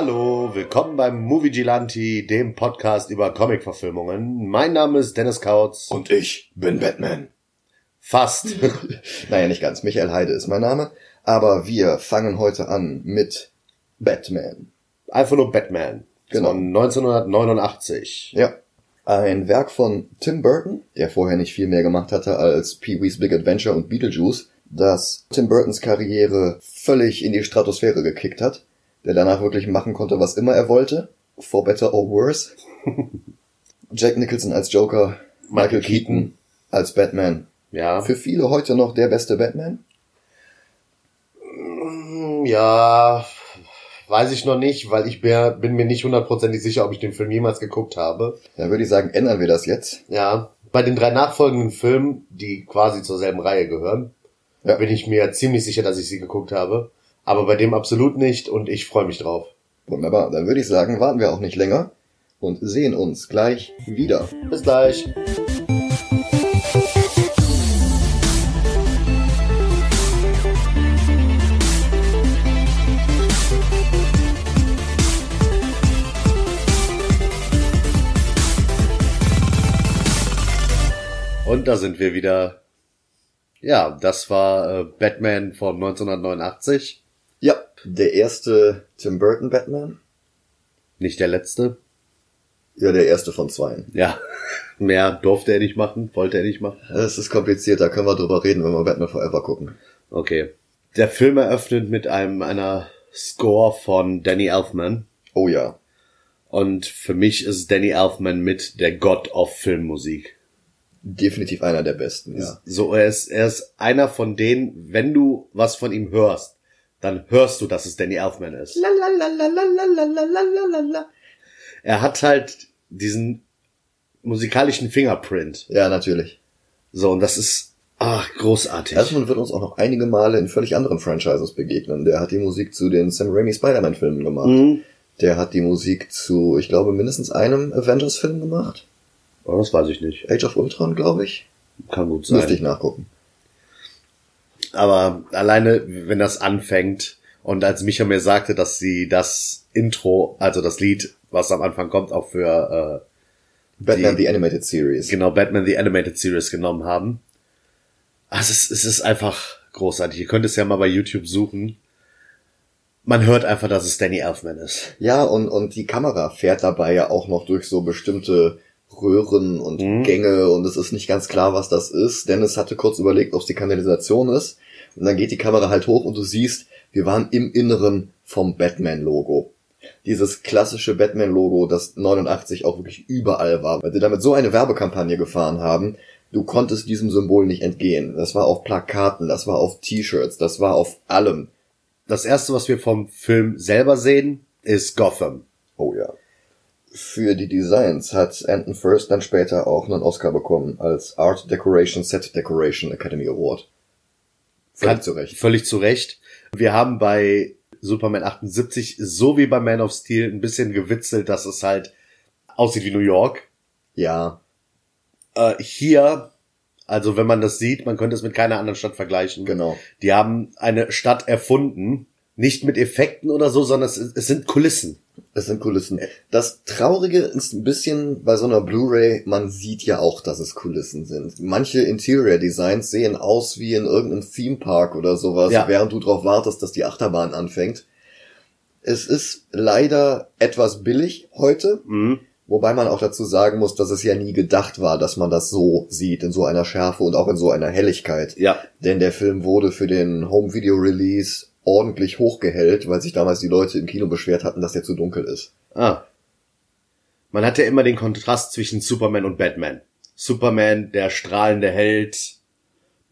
Hallo, willkommen beim Movie Gilanti, dem Podcast über Comic-Verfilmungen. Mein Name ist Dennis Kautz. Und ich bin Batman. Fast. Naja, nicht ganz. Michael Heide ist mein Name. Aber wir fangen heute an mit Batman. Einfach nur Batman. Genau. Von 1989. Ja. Ein Werk von Tim Burton, der vorher nicht viel mehr gemacht hatte als Pee-wee's Big Adventure und Beetlejuice, das Tim Burtons Karriere völlig in die Stratosphäre gekickt hat, der danach wirklich machen konnte, was immer er wollte, for better or worse. Jack Nicholson als Joker, Michael Keaton als Batman. Ja. Für viele heute noch der beste Batman. Hm, Ja, weiß ich noch nicht, weil ich bin mir nicht hundertprozentig sicher, ob ich den Film jemals geguckt habe. Dann würde ich sagen, ändern wir das jetzt. Ja. Bei den drei nachfolgenden Filmen, die quasi zur selben Reihe gehören, Ja. bin ich mir ziemlich sicher, dass ich sie geguckt habe. Aber bei dem absolut nicht und ich freue mich drauf. Wunderbar, dann würde ich sagen, warten wir auch nicht länger und sehen uns gleich wieder. Bis gleich. Und da sind wir wieder. Ja, das war äh, Batman von 1989. Ja, der erste Tim Burton Batman. Nicht der letzte. Ja, der erste von zweien. Ja, mehr durfte er nicht machen, wollte er nicht machen. Das ist kompliziert, da können wir drüber reden, wenn wir Batman Forever gucken. Okay. Der Film eröffnet mit einem einer Score von Danny Elfman. Oh ja. Und für mich ist Danny Elfman mit der God of Filmmusik. Definitiv einer der besten, ja. So, er ist, er ist einer von denen, wenn du was von ihm hörst, dann hörst du, dass es Danny Elfman ist. Er hat halt diesen musikalischen Fingerprint. Ja, natürlich. So, und das ist, ach, großartig. Elfman wird uns auch noch einige Male in völlig anderen Franchises begegnen. Der hat die Musik zu den Sam Raimi Spider-Man-Filmen gemacht. Mhm. Der hat die Musik zu, ich glaube, mindestens einem Avengers-Film gemacht. Oh, das weiß ich nicht. Age of Ultron, glaube ich. Kann gut sein. Müsste ich nachgucken. Aber alleine, wenn das anfängt und als Micha mir sagte, dass sie das Intro, also das Lied, was am Anfang kommt, auch für Batman Die- the Animated äh, Series. genau Batman the Animated Series genommen haben. Ah, es ist, es ist einfach großartig. Ihr könnt es ja mal bei YouTube suchen. Man hört einfach, dass es Danny Elfman ist. Ja, und, und die Kamera fährt dabei ja auch noch durch so bestimmte Röhren und Mhm. Gänge und es ist nicht ganz klar, was das ist. Dennis hatte kurz überlegt, ob es die Kanalisation ist. Und dann geht die Kamera halt hoch und du siehst, wir waren im Inneren vom Batman-Logo. Dieses klassische Batman-Logo, das 89 auch wirklich überall war, weil sie damit so eine Werbekampagne gefahren haben, du konntest diesem Symbol nicht entgehen. Das war auf Plakaten, das war auf T-Shirts, das war auf allem. Das erste, was wir vom Film selber sehen, ist Gotham. Oh ja. Für die Designs hat Anton First dann später auch einen Oscar bekommen als Art Decoration Set Decoration Academy Award. Völlig Kann- zu Recht. Völlig zu Recht. Wir haben bei Superman 78, so wie bei Man of Steel, ein bisschen gewitzelt, dass es halt aussieht wie New York. Ja, Äh, hier, also wenn man das sieht, man könnte es mit keiner anderen Stadt vergleichen. genau. Die haben eine Stadt erfunden, nicht mit Effekten oder so, sondern es, es sind Kulissen. Es sind Kulissen. Das Traurige ist ein bisschen bei so einer Blu-ray, man sieht ja auch, dass es Kulissen sind. Manche Interior Designs sehen aus wie in irgendeinem Theme Park oder sowas, Ja. während du darauf wartest, dass die Achterbahn anfängt. Es ist leider etwas billig heute, Mhm. Wobei man auch dazu sagen muss, dass es ja nie gedacht war, dass man das so sieht, in so einer Schärfe und auch in so einer Helligkeit. Ja, Denn der Film wurde für den Home Video Release ordentlich hochgehellt, weil sich damals die Leute im Kino beschwert hatten, dass der zu dunkel ist. Ah. Man hat ja immer den Kontrast zwischen Superman und Batman. Superman, der strahlende Held,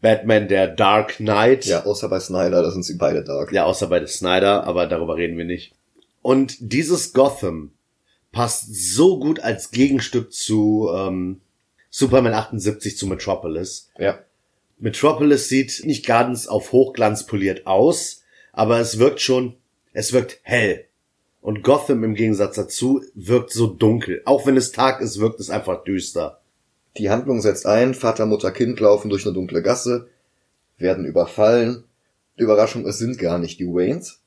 Batman, der Dark Knight. Ja, außer bei Snyder, da sind sie beide dark. Ja, außer bei Snyder, aber darüber reden wir nicht. Und dieses Gotham passt so gut als Gegenstück zu ähm, Superman 78 zu Metropolis. Ja. Metropolis sieht nicht ganz auf Hochglanz poliert aus, aber es wirkt schon, es wirkt hell. Und Gotham im Gegensatz dazu wirkt so dunkel. Auch wenn es Tag ist, wirkt es einfach düster. Die Handlung setzt ein, Vater, Mutter, Kind laufen durch eine dunkle Gasse, werden überfallen. Überraschung, es sind gar nicht die Waynes.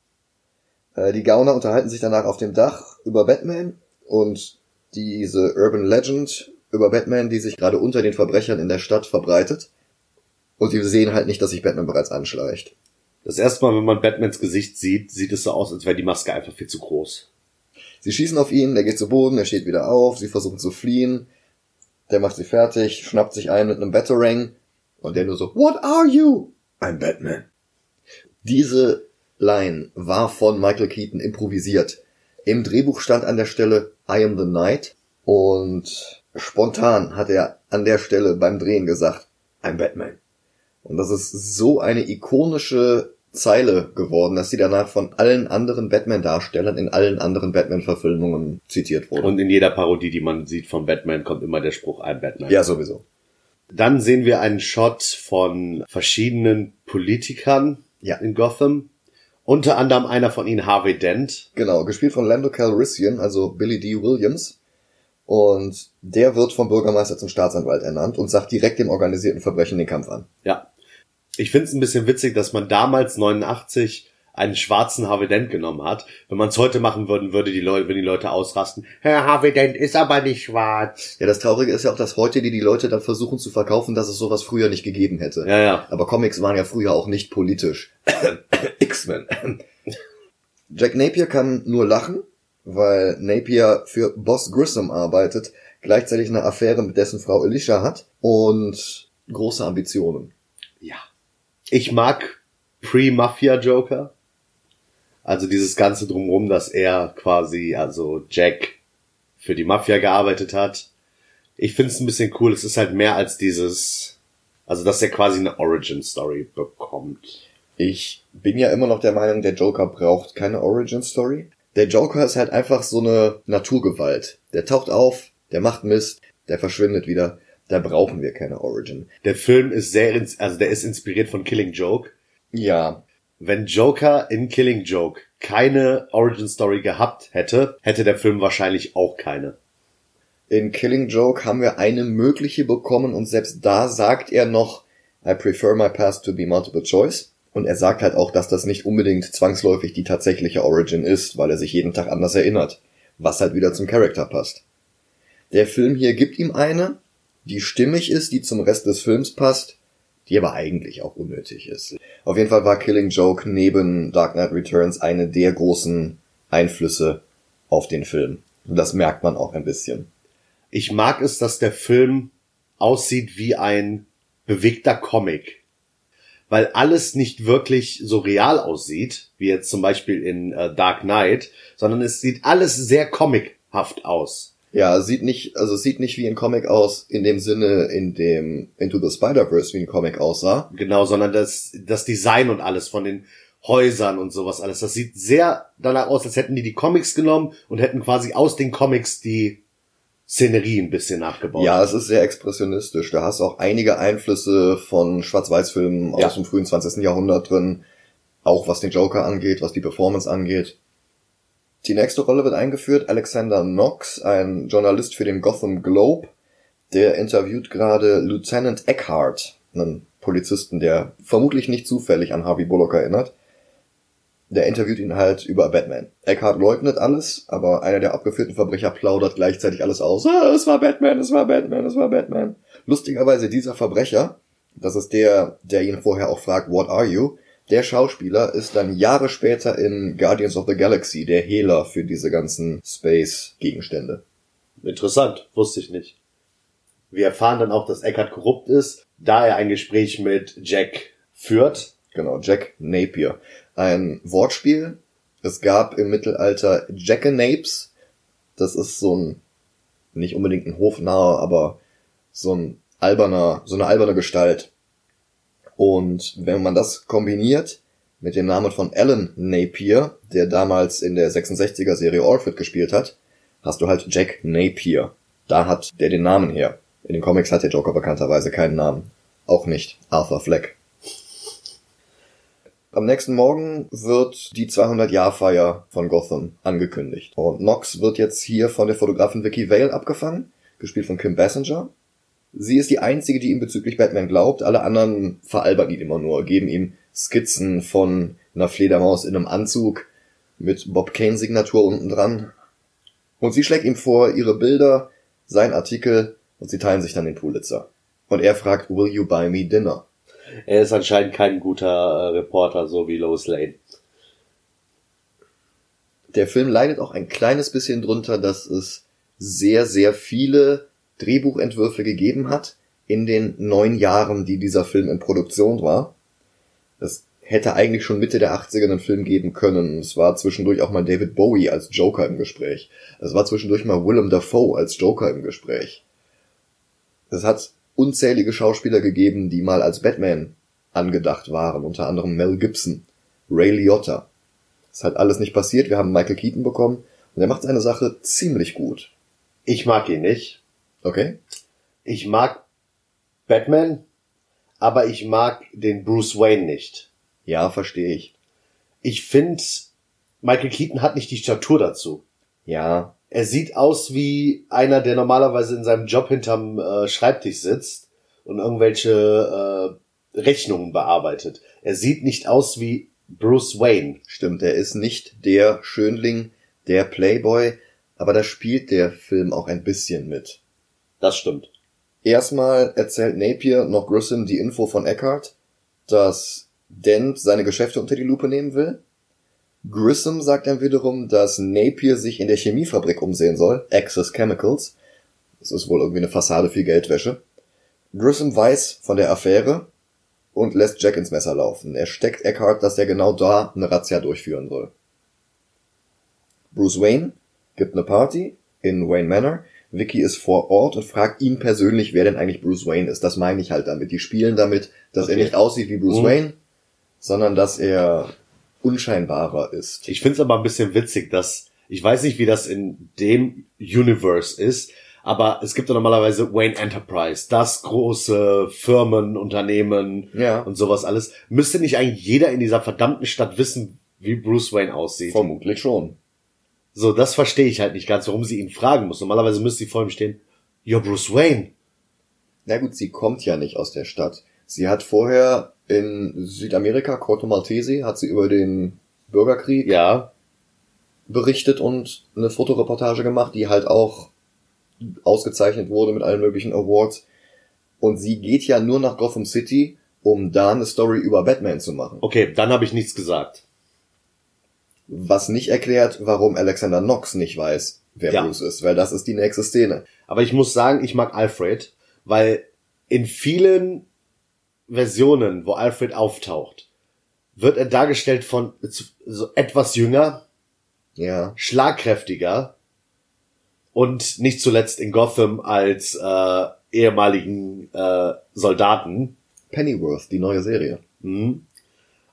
Äh, die Gauner unterhalten sich danach auf dem Dach über Batman und diese Urban Legend über Batman, die sich gerade unter den Verbrechern in der Stadt verbreitet. Und sie sehen halt nicht, dass sich Batman bereits anschleicht. Das erste Mal, wenn man Batmans Gesicht sieht, sieht es so aus, als wäre die Maske einfach viel zu groß. Sie schießen auf ihn, der geht zu Boden, er steht wieder auf, sie versuchen zu fliehen. Der macht sie fertig, schnappt sich ein mit einem Batarang und der nur so, What are you? I'm Batman. Diese Line war von Michael Keaton improvisiert. Im Drehbuch stand an der Stelle I am the Knight und spontan hat er an der Stelle beim Drehen gesagt, I'm Batman. Und das ist so eine ikonische Zeile geworden, dass sie danach von allen anderen Batman-Darstellern in allen anderen Batman-Verfilmungen zitiert wurde. Und in jeder Parodie, die man sieht von Batman, kommt immer der Spruch I'm Batman. ja, sowieso. Dann sehen wir einen Shot von verschiedenen Politikern Ja. in Gotham. Unter anderem einer von ihnen, Harvey Dent. Genau, gespielt von Lando Calrissian, also Billy D. Williams. Und der wird vom Bürgermeister zum Staatsanwalt ernannt und sagt direkt dem organisierten Verbrechen den Kampf an. Ja. Ich finde es ein bisschen witzig, dass man damals 89 einen schwarzen Harvey Dent genommen hat. Wenn man es heute machen würde, würde die Leute, wenn die Leute ausrasten, Herr Harvey Dent ist aber nicht schwarz. Ja, das Traurige ist ja auch, dass heute die, die Leute dann versuchen zu verkaufen, dass es sowas früher nicht gegeben hätte. Ja, ja. Aber Comics waren ja früher auch nicht politisch. X-Men. Jack Napier kann nur lachen, weil Napier für Boss Grissom arbeitet, gleichzeitig eine Affäre mit dessen Frau Alicia hat und große Ambitionen. Ja. Ich mag Pre-Mafia-Joker. Also dieses ganze drumrum, dass er quasi, also Jack für die Mafia gearbeitet hat. Ich finde es ein bisschen cool. Es ist halt mehr als dieses, also dass er quasi eine Origin-Story bekommt. Ich bin ja immer noch der Meinung, der Joker braucht keine Origin Story. Der Joker ist halt einfach so eine Naturgewalt. Der taucht auf, der macht Mist, der verschwindet wieder. Da brauchen wir keine Origin. Der Film ist sehr, also der ist inspiriert von Killing Joke. Ja, Wenn Joker in Killing Joke keine Origin Story gehabt hätte, hätte der Film wahrscheinlich auch keine. in Killing Joke haben wir eine mögliche bekommen und selbst da sagt er noch, I prefer my past to be multiple choice. Und er sagt halt auch, dass das nicht unbedingt zwangsläufig die tatsächliche Origin ist, weil er sich jeden Tag anders erinnert. Was halt wieder zum Charakter passt. Der Film hier gibt ihm eine, die stimmig ist, die zum Rest des Films passt, die aber eigentlich auch unnötig ist. Auf jeden Fall war Killing Joke neben Dark Knight Returns eine der großen Einflüsse auf den Film. Und das merkt man auch ein bisschen. Ich mag es, dass der Film aussieht wie ein bewegter Comic. Weil alles nicht wirklich so real aussieht, wie jetzt zum Beispiel in äh, Dark Knight, sondern es sieht alles sehr comichaft aus. Ja, es sieht nicht, also es sieht nicht wie ein Comic aus, in dem Sinne, in dem Into the Spider-Verse wie ein Comic aussah. Genau, sondern das, das Design und alles von den Häusern und sowas alles. Das sieht sehr danach aus, als hätten die die Comics genommen und hätten quasi aus den Comics die Szenerie ein bisschen nachgebaut. Ja, es ist sehr expressionistisch. Da hast du auch einige Einflüsse von Schwarz-Weiß-Filmen Ja. aus dem frühen 20. Jahrhundert drin. Auch was den Joker angeht, was die Performance angeht. Die nächste Rolle wird eingeführt. Alexander Knox, ein Journalist für den Gotham Globe. Der interviewt gerade Lieutenant Eckhart, einen Polizisten, der vermutlich nicht zufällig an Harvey Bullock erinnert. Der interviewt ihn halt über Batman. Eckhart leugnet alles, aber einer der abgeführten Verbrecher plaudert gleichzeitig alles aus. Ah, es war Batman, es war Batman, es war Batman. Lustigerweise dieser Verbrecher, das ist der, der ihn vorher auch fragt, what are you? Der Schauspieler ist dann Jahre später in Guardians of the Galaxy der Hehler für diese ganzen Space-Gegenstände. Interessant, wusste ich nicht. Wir erfahren dann auch, dass Eckhart korrupt ist, da er ein Gespräch mit Jack führt. Genau, Jack Napier. Ein Wortspiel. Es gab im Mittelalter Jackanapes. Das ist so ein, nicht unbedingt ein Hofnaher, aber so ein alberner, so eine alberne Gestalt. Und wenn man das kombiniert mit dem Namen von Alan Napier, der damals in der 66er Serie Orphan gespielt hat, hast du halt Jack Napier. Da hat der den Namen her. In den Comics hat der Joker bekannterweise keinen Namen. Auch nicht Arthur Fleck. Am nächsten Morgen wird die 200-Jahr-Feier von Gotham angekündigt. Und Knox wird jetzt hier von der Fotografin Vicky Vale abgefangen, gespielt von Kim Basinger. Sie ist die einzige, die ihm bezüglich Batman glaubt. Alle anderen veralbern ihn immer nur, geben ihm Skizzen von einer Fledermaus in einem Anzug mit Bob Kane Signatur unten dran. Und sie schlägt ihm vor, ihre Bilder, sein Artikel und sie teilen sich dann den Pulitzer. Und er fragt, will you buy me dinner? Er ist anscheinend kein guter äh, Reporter, so wie Lois Lane. Der Film leidet auch ein kleines bisschen drunter, dass es sehr, sehr viele Drehbuchentwürfe gegeben hat in den neun Jahren, die dieser Film in Produktion war. Es hätte eigentlich schon Mitte der 80er einen Film geben können. Es war zwischendurch auch mal David Bowie als Joker im Gespräch. Es war zwischendurch mal Willem Dafoe als Joker im Gespräch. Es hat unzählige Schauspieler gegeben, die mal als Batman angedacht waren, unter anderem Mel Gibson, Ray Liotta. Das hat alles nicht passiert, wir haben Michael Keaton bekommen und er macht seine Sache ziemlich gut. Ich mag ihn nicht. Okay? Ich mag Batman, aber ich mag den Bruce Wayne nicht. Ja, verstehe ich. Ich finde, Michael Keaton hat nicht die Statur dazu. Ja, Er sieht aus wie einer, der normalerweise in seinem Job hinterm äh, Schreibtisch sitzt und irgendwelche äh, Rechnungen bearbeitet. Er sieht nicht aus wie Bruce Wayne. stimmt, er ist nicht der Schönling, der Playboy, aber da spielt der Film auch ein bisschen mit. Das stimmt. Erstmal erzählt Napier noch Grissom die Info von Eckhart, dass Dent seine Geschäfte unter die Lupe nehmen will. Grissom sagt dann wiederum, dass Napier sich in der Chemiefabrik umsehen soll, Access Chemicals. Das ist wohl irgendwie eine Fassade für Geldwäsche. Grissom weiß von der Affäre und lässt Jack ins Messer laufen. Er steckt Eckhart, dass er genau da eine Razzia durchführen soll. Bruce Wayne gibt eine Party in Wayne Manor. Vicky ist vor Ort und fragt ihn persönlich, wer denn eigentlich Bruce Wayne ist. Das meine ich halt damit. Die spielen damit, dass er Okay. nicht aussieht wie Bruce Mhm. Wayne, sondern dass er unscheinbarer ist. Ich finde es aber ein bisschen witzig, dass ich weiß nicht, wie das in dem Universe ist, aber es gibt ja normalerweise Wayne Enterprise, das große Firmenunternehmen Ja. und sowas alles. Müsste nicht eigentlich jeder in dieser verdammten Stadt wissen, wie Bruce Wayne aussieht? Vermutlich schon. So, das verstehe ich halt nicht ganz, warum sie ihn fragen muss. Normalerweise müsste sie vor ihm stehen, ja, Bruce Wayne. Na gut, sie kommt ja nicht aus der Stadt. Sie hat vorher in Südamerika, Corto Maltese, hat sie über den Bürgerkrieg Ja, berichtet und eine Fotoreportage gemacht, die halt auch ausgezeichnet wurde mit allen möglichen Awards. Und sie geht ja nur nach Gotham City, um da eine Story über Batman zu machen. okay, dann habe ich nichts gesagt. Was nicht erklärt, warum Alexander Knox nicht weiß, wer Ja. Bruce ist, weil das ist die nächste Szene. Aber ich muss sagen, ich mag Alfred, weil in vielen Versionen, wo Alfred auftaucht, wird er dargestellt von so etwas jünger, Ja, schlagkräftiger und nicht zuletzt in Gotham als äh, ehemaligen äh, Soldaten. Pennyworth, die neue Serie. Mhm.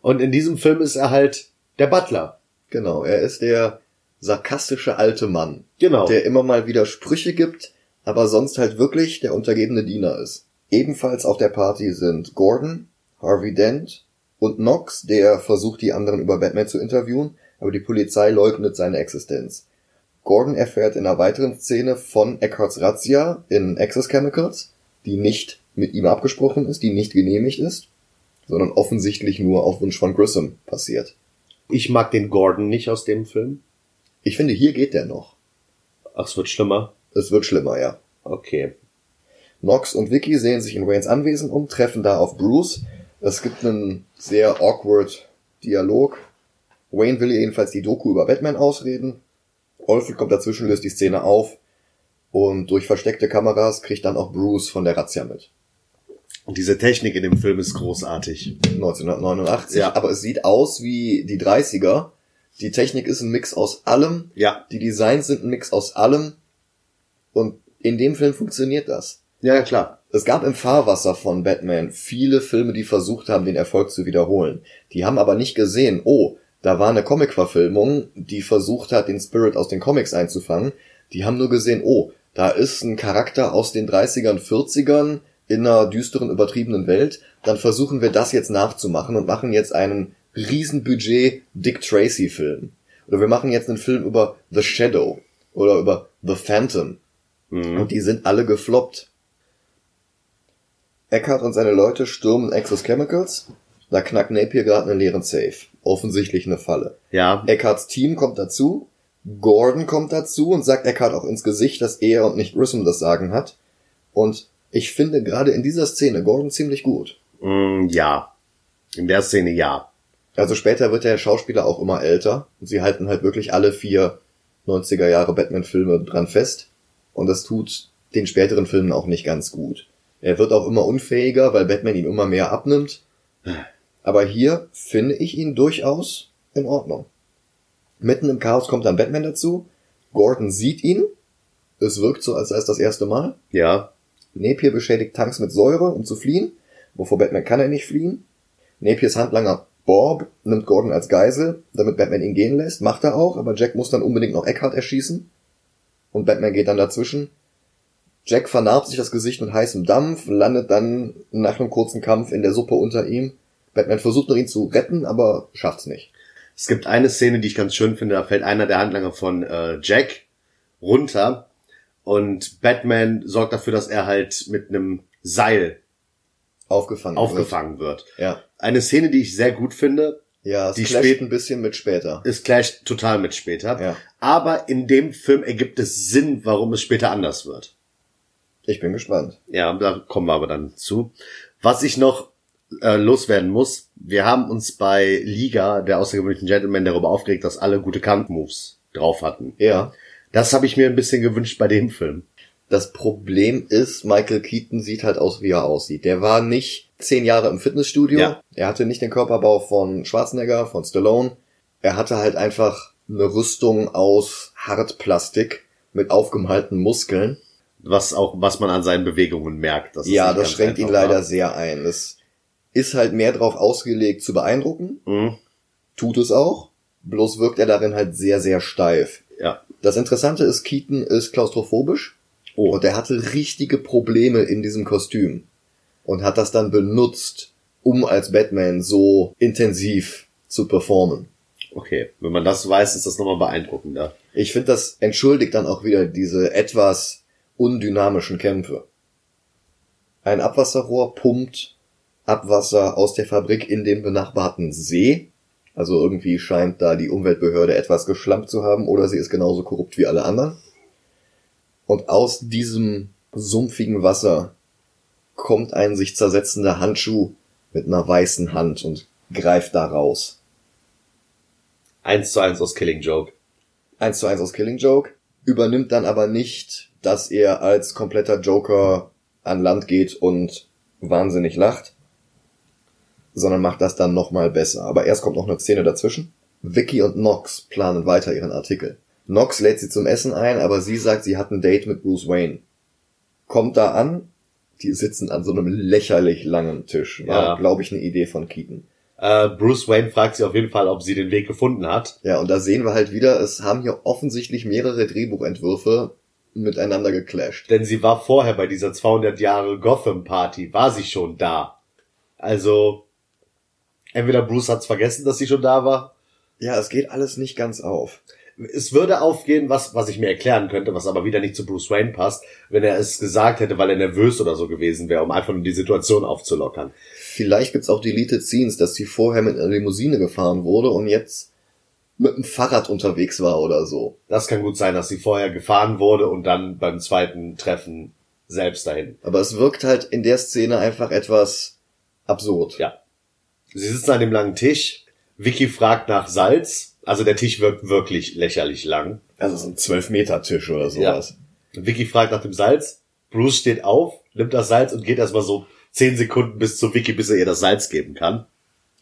Und in diesem Film ist er halt der Butler. Genau, er ist der sarkastische alte Mann, Genau. der immer mal wieder Sprüche gibt, aber sonst halt wirklich der untergebene Diener ist. Ebenfalls auf der Party sind Gordon, Harvey Dent und Knox, der versucht, die anderen über Batman zu interviewen, aber die Polizei leugnet seine Existenz. Gordon erfährt in einer weiteren Szene von Eckharts Razzia in Access Chemicals, die nicht mit ihm abgesprochen ist, die nicht genehmigt ist, sondern offensichtlich nur auf Wunsch von Grissom passiert. Ich mag den Gordon nicht aus dem Film. Ich finde, hier geht der noch. Ach, es wird schlimmer. Es wird schlimmer, ja. Okay. Knox und Vicky sehen sich in Waynes Anwesen um, treffen da auf Bruce. Es gibt einen sehr awkward Dialog. Wayne will jedenfalls die Doku über Batman ausreden. Alfred kommt dazwischen, löst die Szene auf. Und durch versteckte Kameras kriegt dann auch Bruce von der Razzia mit. Und diese Technik in dem Film ist großartig. 1989. Ja. Aber es sieht aus wie die 30er. Die Technik ist ein Mix aus allem. Ja. Die Designs sind ein Mix aus allem. Und in dem Film funktioniert das. Ja, ja, klar. Es gab im Fahrwasser von Batman viele Filme, die versucht haben, den Erfolg zu wiederholen. Die haben aber nicht gesehen, oh, da war eine Comic-Verfilmung, die versucht hat, den Spirit aus den Comics einzufangen. Die haben nur gesehen, oh, da ist ein Charakter aus den 30ern, 40ern, in einer düsteren, übertriebenen Welt, dann versuchen wir das jetzt nachzumachen und machen jetzt einen Riesenbudget Dick Tracy Film. Oder wir machen jetzt einen Film über The Shadow oder über The Phantom. Mhm. Und die sind alle gefloppt. Eckhart und seine Leute stürmen Axis Chemicals. Da knackt Napier gerade einen leeren Safe. Offensichtlich eine Falle. Ja, Eckharts Team kommt dazu. Gordon kommt dazu und sagt Eckhart auch ins Gesicht, dass er und nicht Grissom das Sagen hat. Und ich finde gerade in dieser Szene Gordon ziemlich gut. mm, ja. In der Szene ja. Also später wird der Schauspieler auch immer älter. Und sie halten halt wirklich alle vier 90er Jahre Batman-Filme dran fest. Und das tut den späteren Filmen auch nicht ganz gut. Er wird auch immer unfähiger, weil Batman ihm immer mehr abnimmt. Aber hier finde ich ihn durchaus in Ordnung. Mitten im Chaos kommt dann Batman dazu. Gordon sieht ihn. Es wirkt so, als sei es das erste Mal. Ja. Napier beschädigt Tanks mit Säure, um zu fliehen. Wovor Batman kann er nicht fliehen. Napiers Handlanger Bob nimmt Gordon als Geisel, damit Batman ihn gehen lässt. Macht er auch, aber Jack muss dann unbedingt noch Eckhart erschießen. Und Batman geht dann dazwischen. Jack vernarbt sich das Gesicht mit heißem Dampf, landet dann nach einem kurzen Kampf in der Suppe unter ihm. Batman versucht noch ihn zu retten, aber schafft's nicht. Es gibt eine Szene, die ich ganz schön finde. Da fällt einer der Handlanger von äh, Jack runter und Batman sorgt dafür, dass er halt mit einem Seil Aufgefangen. aufgefangen wird. Wird. Ja. Eine Szene, die ich sehr gut finde, Ja, es Die clasht spät- ein bisschen mit später. ist clasht total mit später. Ja. Aber in dem Film ergibt es Sinn, warum es später anders wird. Ich bin gespannt. Ja, da kommen wir aber dann zu. Was ich noch äh, loswerden muss, wir haben uns bei Liga, der außergewöhnlichen Gentleman, darüber aufgeregt, dass alle gute Kampfmoves drauf hatten. Ja. Das habe ich mir ein bisschen gewünscht bei dem Film. Das Problem ist, Michael Keaton sieht halt aus, wie er aussieht. Der war nicht zehn Jahre im Fitnessstudio. Ja. Er hatte nicht den Körperbau von Schwarzenegger, von Stallone. Er hatte halt einfach eine Rüstung aus Hartplastik mit aufgemalten Muskeln. Was auch, was man an seinen Bewegungen merkt. dass es ja, das schränkt ihn leider war. sehr ein. Es ist halt mehr darauf ausgelegt zu beeindrucken. Mhm. Tut es auch. Bloß wirkt er darin halt sehr, sehr steif. Ja. Das Interessante ist, Keaton ist klaustrophobisch. Oh. Und er hatte richtige Probleme in diesem Kostüm. Und hat das dann benutzt, um als Batman so intensiv zu performen. Okay. Wenn man das weiß, ist das nochmal beeindruckender. Ich finde, das entschuldigt dann auch wieder diese etwas undynamischen Kämpfe. Ein Abwasserrohr pumpt Abwasser aus der Fabrik in den benachbarten See. Also irgendwie scheint da die Umweltbehörde etwas geschlampt zu haben oder sie ist genauso korrupt wie alle anderen. Und aus diesem sumpfigen Wasser kommt ein sich zersetzender Handschuh mit einer weißen Hand und greift da raus. Eins zu eins aus Killing Joke. 1 zu 1 aus Killing Joke, übernimmt dann aber nicht, dass er als kompletter Joker an Land geht und wahnsinnig lacht, sondern macht das dann nochmal besser. Aber erst kommt noch eine Szene dazwischen. Vicky und Nox planen weiter ihren Artikel. Nox lädt sie zum Essen ein, aber sie sagt, sie hat ein Date mit Bruce Wayne. Kommt da an, die sitzen an so einem lächerlich langen Tisch. War, Ja. glaube ich, eine Idee von Keaton. Äh, Bruce Wayne fragt sie auf jeden Fall, ob sie den Weg gefunden hat. Ja, und da sehen wir halt wieder, es haben hier offensichtlich mehrere Drehbuchentwürfe miteinander geclasht. Denn sie war vorher bei dieser 200 Jahre Gotham Party, war sie schon da. Also, entweder Bruce hat's vergessen, dass sie schon da war. Ja, es geht alles nicht ganz auf. Es würde aufgehen, was, was ich mir erklären könnte, was aber wieder nicht zu Bruce Wayne passt, wenn er es gesagt hätte, weil er nervös oder so gewesen wäre, um einfach nur die Situation aufzulockern. Vielleicht gibt's auch Deleted Scenes, dass sie vorher mit einer Limousine gefahren wurde und jetzt mit dem Fahrrad unterwegs war oder so. Das kann gut sein, dass sie vorher gefahren wurde und dann beim zweiten Treffen selbst dahin. Aber es wirkt halt in der Szene einfach etwas absurd. Ja. Sie sitzen an dem langen Tisch. Vicky fragt nach Salz. Also der Tisch wirkt wirklich lächerlich lang. Also so ein 12-Meter-Tisch oder sowas. Vicky fragt nach dem Salz. Bruce steht auf, nimmt das Salz und geht erstmal so zehn Sekunden bis zu Vicky, bis er ihr das Salz geben kann.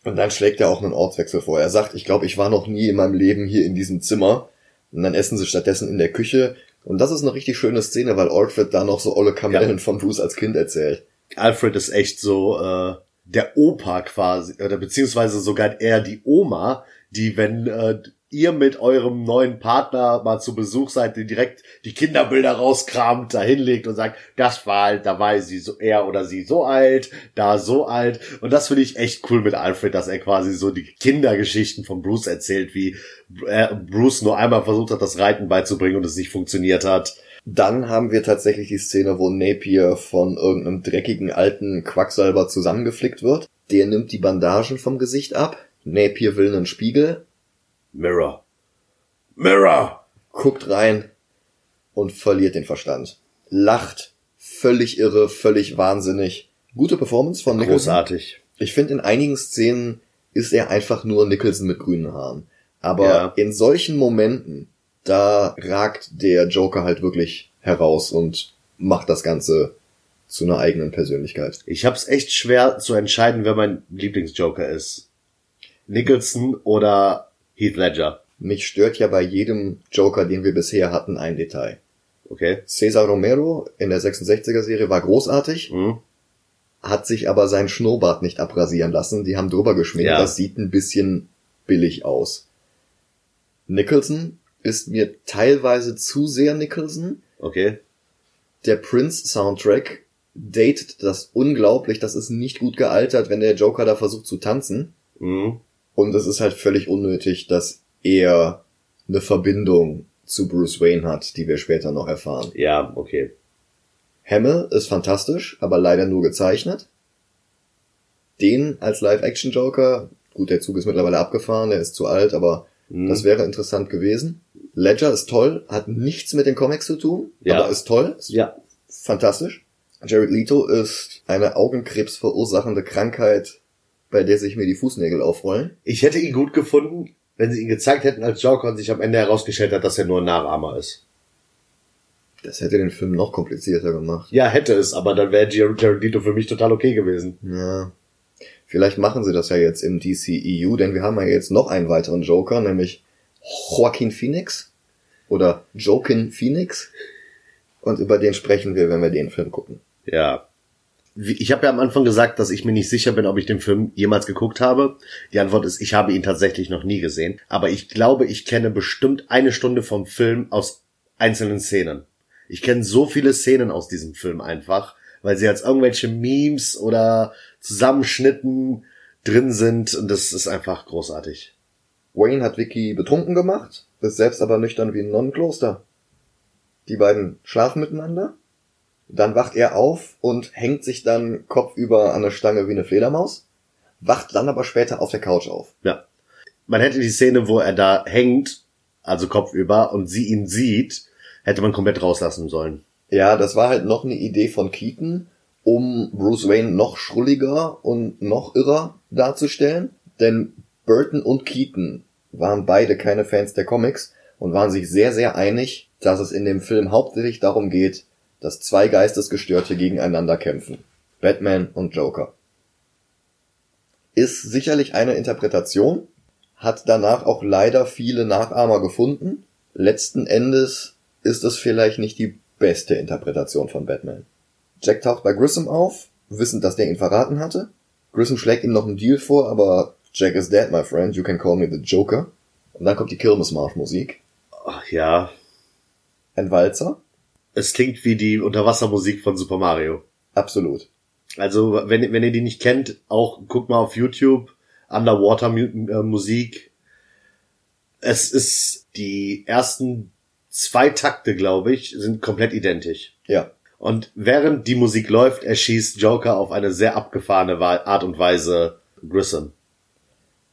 Und dann schlägt er auch einen Ortswechsel vor. Er sagt, ich glaube, ich war noch nie in meinem Leben hier in diesem Zimmer. Und dann essen sie stattdessen in der Küche. Und das ist eine richtig schöne Szene, weil Alfred da noch so olle Kamellen Ja. von Bruce als Kind erzählt. Alfred ist echt so äh, der Opa quasi, oder beziehungsweise sogar eher die Oma, die, wenn äh, ihr mit eurem neuen Partner mal zu Besuch seid, die direkt die Kinderbilder rauskramt, da hinlegt und sagt, das war halt, da war sie so, er oder sie so alt, da so alt. Und das finde ich echt cool mit Alfred, dass er quasi so die Kindergeschichten von Bruce erzählt, wie äh, Bruce nur einmal versucht hat, das Reiten beizubringen und es nicht funktioniert hat. Dann haben wir tatsächlich die Szene, wo Napier von irgendeinem dreckigen alten Quacksalber zusammengeflickt wird. Der nimmt die Bandagen vom Gesicht ab. Napier will einen Spiegel, Mirror. Mirror! guckt rein und verliert den Verstand. Lacht, völlig irre, völlig wahnsinnig. Gute Performance von Nicholson. Großartig. Ich finde, in einigen Szenen ist er einfach nur Nicholson mit grünen Haaren. Aber Ja. in solchen Momenten, da ragt der Joker halt wirklich heraus und macht das Ganze zu einer eigenen Persönlichkeit. Ich hab's echt schwer zu entscheiden, wer mein Lieblingsjoker ist. Nicholson oder Heath Ledger. Mich stört ja bei jedem Joker, den wir bisher hatten, ein Detail. Okay. Cesar Romero in der 66er Serie war großartig, Mhm. hat sich aber sein Schnurrbart nicht abrasieren lassen. Die haben drüber geschminkt. Ja. Das sieht ein bisschen billig aus. Nicholson ist mir teilweise zu sehr Nicholson. Okay. Der Prince-Soundtrack datet das unglaublich. Das ist nicht gut gealtert, wenn der Joker da versucht zu tanzen. Mhm. Und es ist halt völlig unnötig, dass er eine Verbindung zu Bruce Wayne hat, die wir später noch erfahren. Ja, okay. Hamill ist fantastisch, aber leider nur gezeichnet. Den als Live-Action-Joker, gut, der Zug ist mittlerweile abgefahren, der ist zu alt, aber Mhm. das wäre interessant gewesen. Ledger ist toll, hat nichts mit den Comics zu tun, Ja. aber ist toll, ist Ja. fantastisch. Jared Leto ist eine Augenkrebs verursachende Krankheit, bei der sich mir die Fußnägel aufrollen. Ich hätte ihn gut gefunden, wenn sie ihn gezeigt hätten als Joker und sich am Ende herausgestellt hat, dass er nur ein Nachahmer ist. Das hätte den Film noch komplizierter gemacht. Ja, hätte es, aber dann wäre Jared Jared Leto für mich total okay gewesen. Ja. Vielleicht machen sie das ja jetzt im DCEU, denn wir haben ja jetzt noch einen weiteren Joker, nämlich Joaquin Phoenix oder Joaquin Phoenix. Und über den sprechen wir, wenn wir den Film gucken. Ja. Ich habe ja am Anfang gesagt, dass ich mir nicht sicher bin, ob ich den Film jemals geguckt habe. Die Antwort ist, ich habe ihn tatsächlich noch nie gesehen. Aber ich glaube, ich kenne bestimmt eine Stunde vom Film aus einzelnen Szenen. Ich kenne so viele Szenen aus diesem Film einfach, weil sie als irgendwelche Memes oder Zusammenschnitten drin sind und das ist einfach großartig. Wayne hat Vicky betrunken gemacht, ist selbst aber nüchtern wie ein Nonnenkloster. Die beiden schlafen miteinander. Dann wacht er auf und hängt sich dann kopfüber an der Stange wie eine Fledermaus, wacht dann aber später auf der Couch auf. Ja. Man hätte die Szene, wo er da hängt, also kopfüber, und sie ihn sieht, hätte man komplett rauslassen sollen. Ja, das war halt noch eine Idee von Keaton, um Bruce Wayne noch schrulliger und noch irrer darzustellen. Denn Burton und Keaton waren beide keine Fans der Comics und waren sich sehr, sehr einig, dass es in dem Film hauptsächlich darum geht, dass zwei Geistesgestörte gegeneinander kämpfen. Batman und Joker. Ist sicherlich eine Interpretation, hat danach auch leider viele Nachahmer gefunden. Letzten Endes ist es vielleicht nicht die beste Interpretation von Batman. Jack taucht bei Grissom auf, wissend, dass der ihn verraten hatte. Grissom schlägt ihm noch einen Deal vor, aber Jack is dead, my friend, you can call me the Joker. Und dann kommt die Kirmesmarsch-Musik. Ach ja, Ein Walzer? es klingt wie die Unterwassermusik von Super Mario. Absolut. Also, wenn, wenn ihr die nicht kennt, auch guckt mal auf YouTube Underwater äh, Musik. Es ist die ersten zwei Takte, glaube ich, sind komplett identisch. Ja. Und während die Musik läuft, erschießt Joker auf eine sehr abgefahrene Art und Weise Grissom.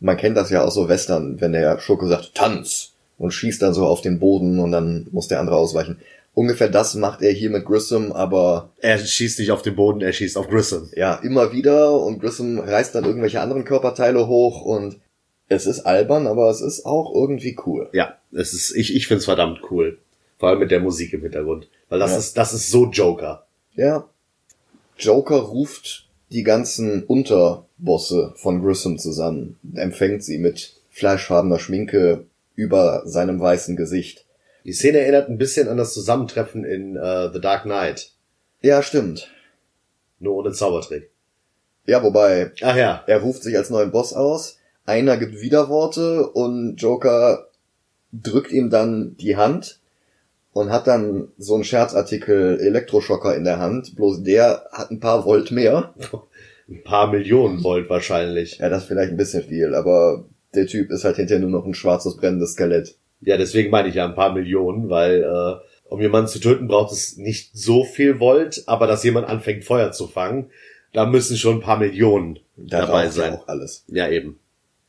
Man kennt das ja aus so Western, wenn der Schurke sagt, Tanz! Und schießt dann so auf den Boden und dann muss der andere ausweichen. Ungefähr das macht er hier mit Grissom, aber Er schießt nicht auf den Boden, er schießt auf Grissom. ja, immer wieder und Grissom reißt dann irgendwelche anderen Körperteile hoch und es ist albern, aber es ist auch irgendwie cool. Ja, es ist, ich, ich find's verdammt cool. Vor allem mit der Musik im Hintergrund. Weil das Ja. ist, das ist so Joker. Ja. Joker ruft die ganzen Unterbosse von Grissom zusammen, empfängt sie mit fleischfarbener Schminke über seinem weißen Gesicht. Die Szene erinnert ein bisschen an das Zusammentreffen in äh, The Dark Knight. Ja, stimmt. Nur ohne Zaubertrick. Ja, wobei, Ach ja. er ruft sich als neuen Boss aus, einer gibt Widerworte und Joker drückt ihm dann die Hand und hat dann so einen Scherzartikel Elektroschocker in der Hand, bloß der hat ein paar Volt mehr. Ein paar Millionen Volt wahrscheinlich. Ja, das ist vielleicht ein bisschen viel, aber der Typ ist halt hinterher nur noch ein schwarzes brennendes Skelett. Ja, deswegen meine ich ja ein paar Millionen, weil äh, um jemanden zu töten, braucht es nicht so viel Volt, aber dass jemand anfängt, Feuer zu fangen, da müssen schon ein paar Millionen Da dabei raucht ja sein. auch alles. Ja, eben.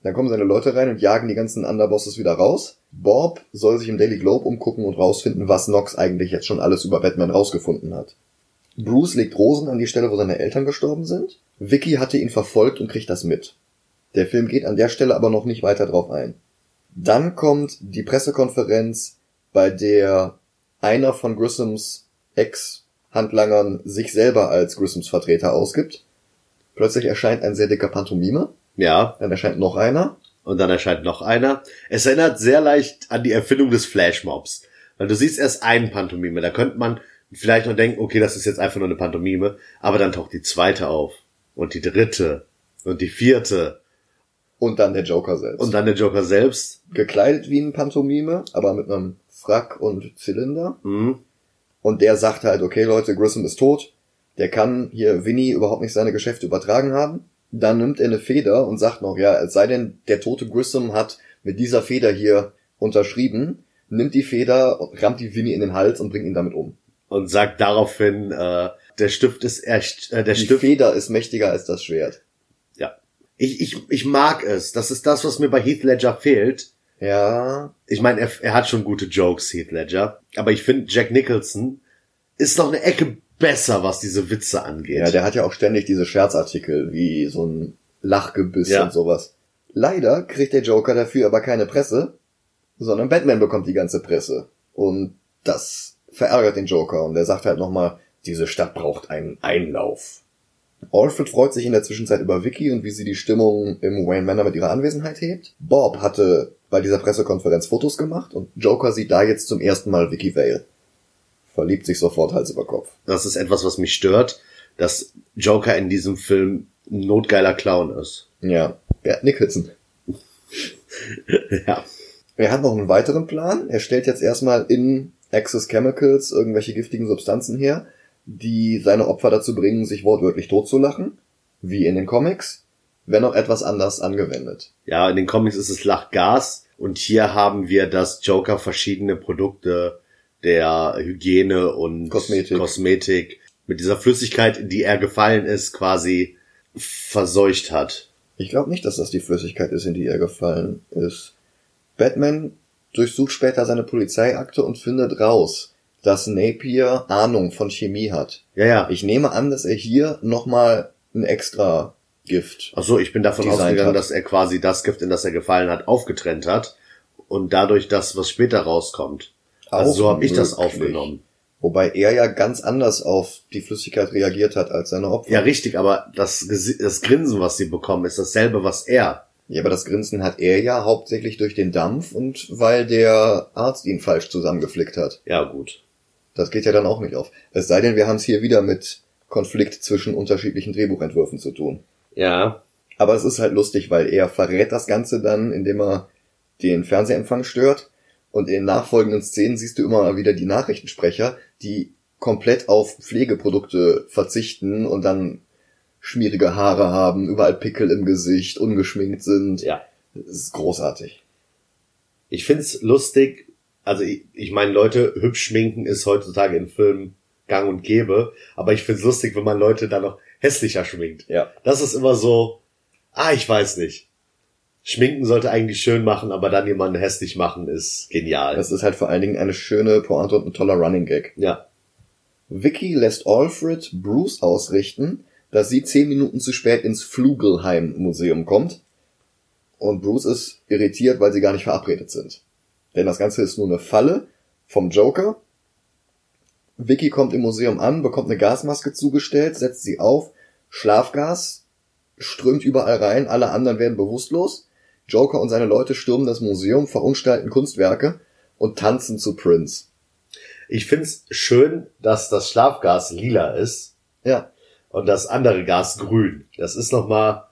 Dann kommen seine Leute rein und jagen die ganzen Underbosses wieder raus. Bob soll sich im Daily Globe umgucken und rausfinden, was Nox eigentlich jetzt schon alles über Batman rausgefunden hat. Bruce legt Rosen an die Stelle, wo seine Eltern gestorben sind. Vicky hatte ihn verfolgt und kriegt das mit. Der Film geht an der Stelle aber noch nicht weiter drauf ein. Dann kommt die Pressekonferenz, bei der einer von Grissams Ex-Handlangern sich selber als Grissams Vertreter ausgibt. Plötzlich erscheint ein sehr dicker Pantomime. Ja, Dann erscheint noch einer. und dann erscheint noch einer. Es erinnert sehr leicht an die Erfindung des Flashmobs. Weil du siehst erst einen Pantomime, da könnte man vielleicht noch denken, okay, das ist jetzt einfach nur eine Pantomime, aber dann taucht die zweite auf. Und die dritte. Und die vierte. Und dann der Joker selbst. Und dann der Joker selbst. gekleidet wie ein Pantomime, aber mit einem Frack und Zylinder. Mhm. Und der sagt halt, okay Leute, Grissom ist tot. Der kann hier Winnie überhaupt nicht seine Geschäfte übertragen haben. Dann nimmt er eine Feder und sagt noch, ja, es sei denn, der tote Grissom hat mit dieser Feder hier unterschrieben, nimmt die Feder, rammt die Winnie in den Hals und bringt ihn damit um. Und sagt daraufhin, äh, der Stift ist echt, äh, der Die Stift Feder ist mächtiger als das Schwert. Ja. Ich, ich, ich mag es. Das ist das, was mir bei Heath Ledger fehlt. Ja, Ich meine, er, er hat schon gute Jokes, Heath Ledger. Aber ich finde, Jack Nicholson ist noch eine Ecke besser, was diese Witze angeht. Ja, der hat ja auch ständig diese Scherzartikel, wie so ein Lachgebiss Ja. und sowas. Leider kriegt der Joker dafür aber keine Presse, sondern Batman bekommt die ganze Presse. Und das verärgert den Joker und er sagt halt nochmal, diese Stadt braucht einen Einlauf. Alfred freut sich in der Zwischenzeit über Vicky und wie sie die Stimmung im Wayne Manor mit ihrer Anwesenheit hebt. Bob hatte bei dieser Pressekonferenz Fotos gemacht und Joker sieht da jetzt zum ersten Mal Vicky Vale. Verliebt sich sofort Hals über Kopf. Das ist etwas, was mich stört, dass Joker in diesem Film ein notgeiler Clown ist. Ja, Bert Nicholson. ja. Er hat noch einen weiteren Plan. Er stellt jetzt erstmal in Access Chemicals irgendwelche giftigen Substanzen her, die seine Opfer dazu bringen, sich wortwörtlich totzulachen, wie in den Comics, wenn auch etwas anders angewendet. Ja, in den Comics ist es Lachgas und hier haben wir, dass Joker verschiedene Produkte der Hygiene und Kosmetik. Kosmetik mit dieser Flüssigkeit, in die er gefallen ist, quasi verseucht hat. Ich glaube nicht, dass das die Flüssigkeit ist, in die er gefallen ist. Batman durchsucht später seine Polizeiakte und findet raus, dass Napier Ahnung von Chemie hat. Ja, ja. Ich nehme an, dass er hier nochmal ein extra Gift Ach so, ich bin davon ausgegangen, hat. dass er quasi das Gift, in das er gefallen hat, aufgetrennt hat und dadurch das, was später rauskommt. Also so habe ich das aufgenommen. Wobei er ja ganz anders auf die Flüssigkeit reagiert hat als seine Opfer. Ja, richtig, aber das, das Grinsen, was sie bekommen, ist dasselbe, was er. Ja, aber das Grinsen hat er ja hauptsächlich durch den Dampf und weil der Arzt ihn falsch zusammengeflickt hat. Ja, gut. Das geht ja dann auch nicht auf. Es sei denn, wir haben es hier wieder mit Konflikt zwischen unterschiedlichen Drehbuchentwürfen zu tun. Ja. Aber es ist halt lustig, weil er verrät das Ganze dann, indem er den Fernsehempfang stört. Und in nachfolgenden Szenen siehst du immer wieder die Nachrichtensprecher, die komplett auf Pflegeprodukte verzichten und dann schmierige Haare haben, überall Pickel im Gesicht, ungeschminkt sind. Ja. Das ist großartig. Ich find's lustig, also ich, ich meine, Leute hübsch schminken ist heutzutage in Filmen gang und gäbe, aber ich find's lustig, wenn man Leute dann noch hässlicher schminkt. Ja. Das ist immer so, ah, ich weiß nicht. Schminken sollte eigentlich schön machen, aber dann jemanden hässlich machen ist genial. Das ist halt vor allen Dingen eine schöne Pointe und ein toller Running Gag. ja. Vicky lässt Alfred Bruce ausrichten, dass sie zehn Minuten zu spät ins Flugelheim Museum kommt. Und Bruce ist irritiert, weil sie gar nicht verabredet sind. Denn das Ganze ist nur eine Falle vom Joker. Vicky kommt im Museum an, bekommt eine Gasmaske zugestellt, setzt sie auf, Schlafgas strömt überall rein, alle anderen werden bewusstlos. Joker und seine Leute stürmen das Museum, verunstalten Kunstwerke und tanzen zu Prince. Ich find's schön, dass das Schlafgas lila ist Ja, und das andere Gas grün. Das ist nochmal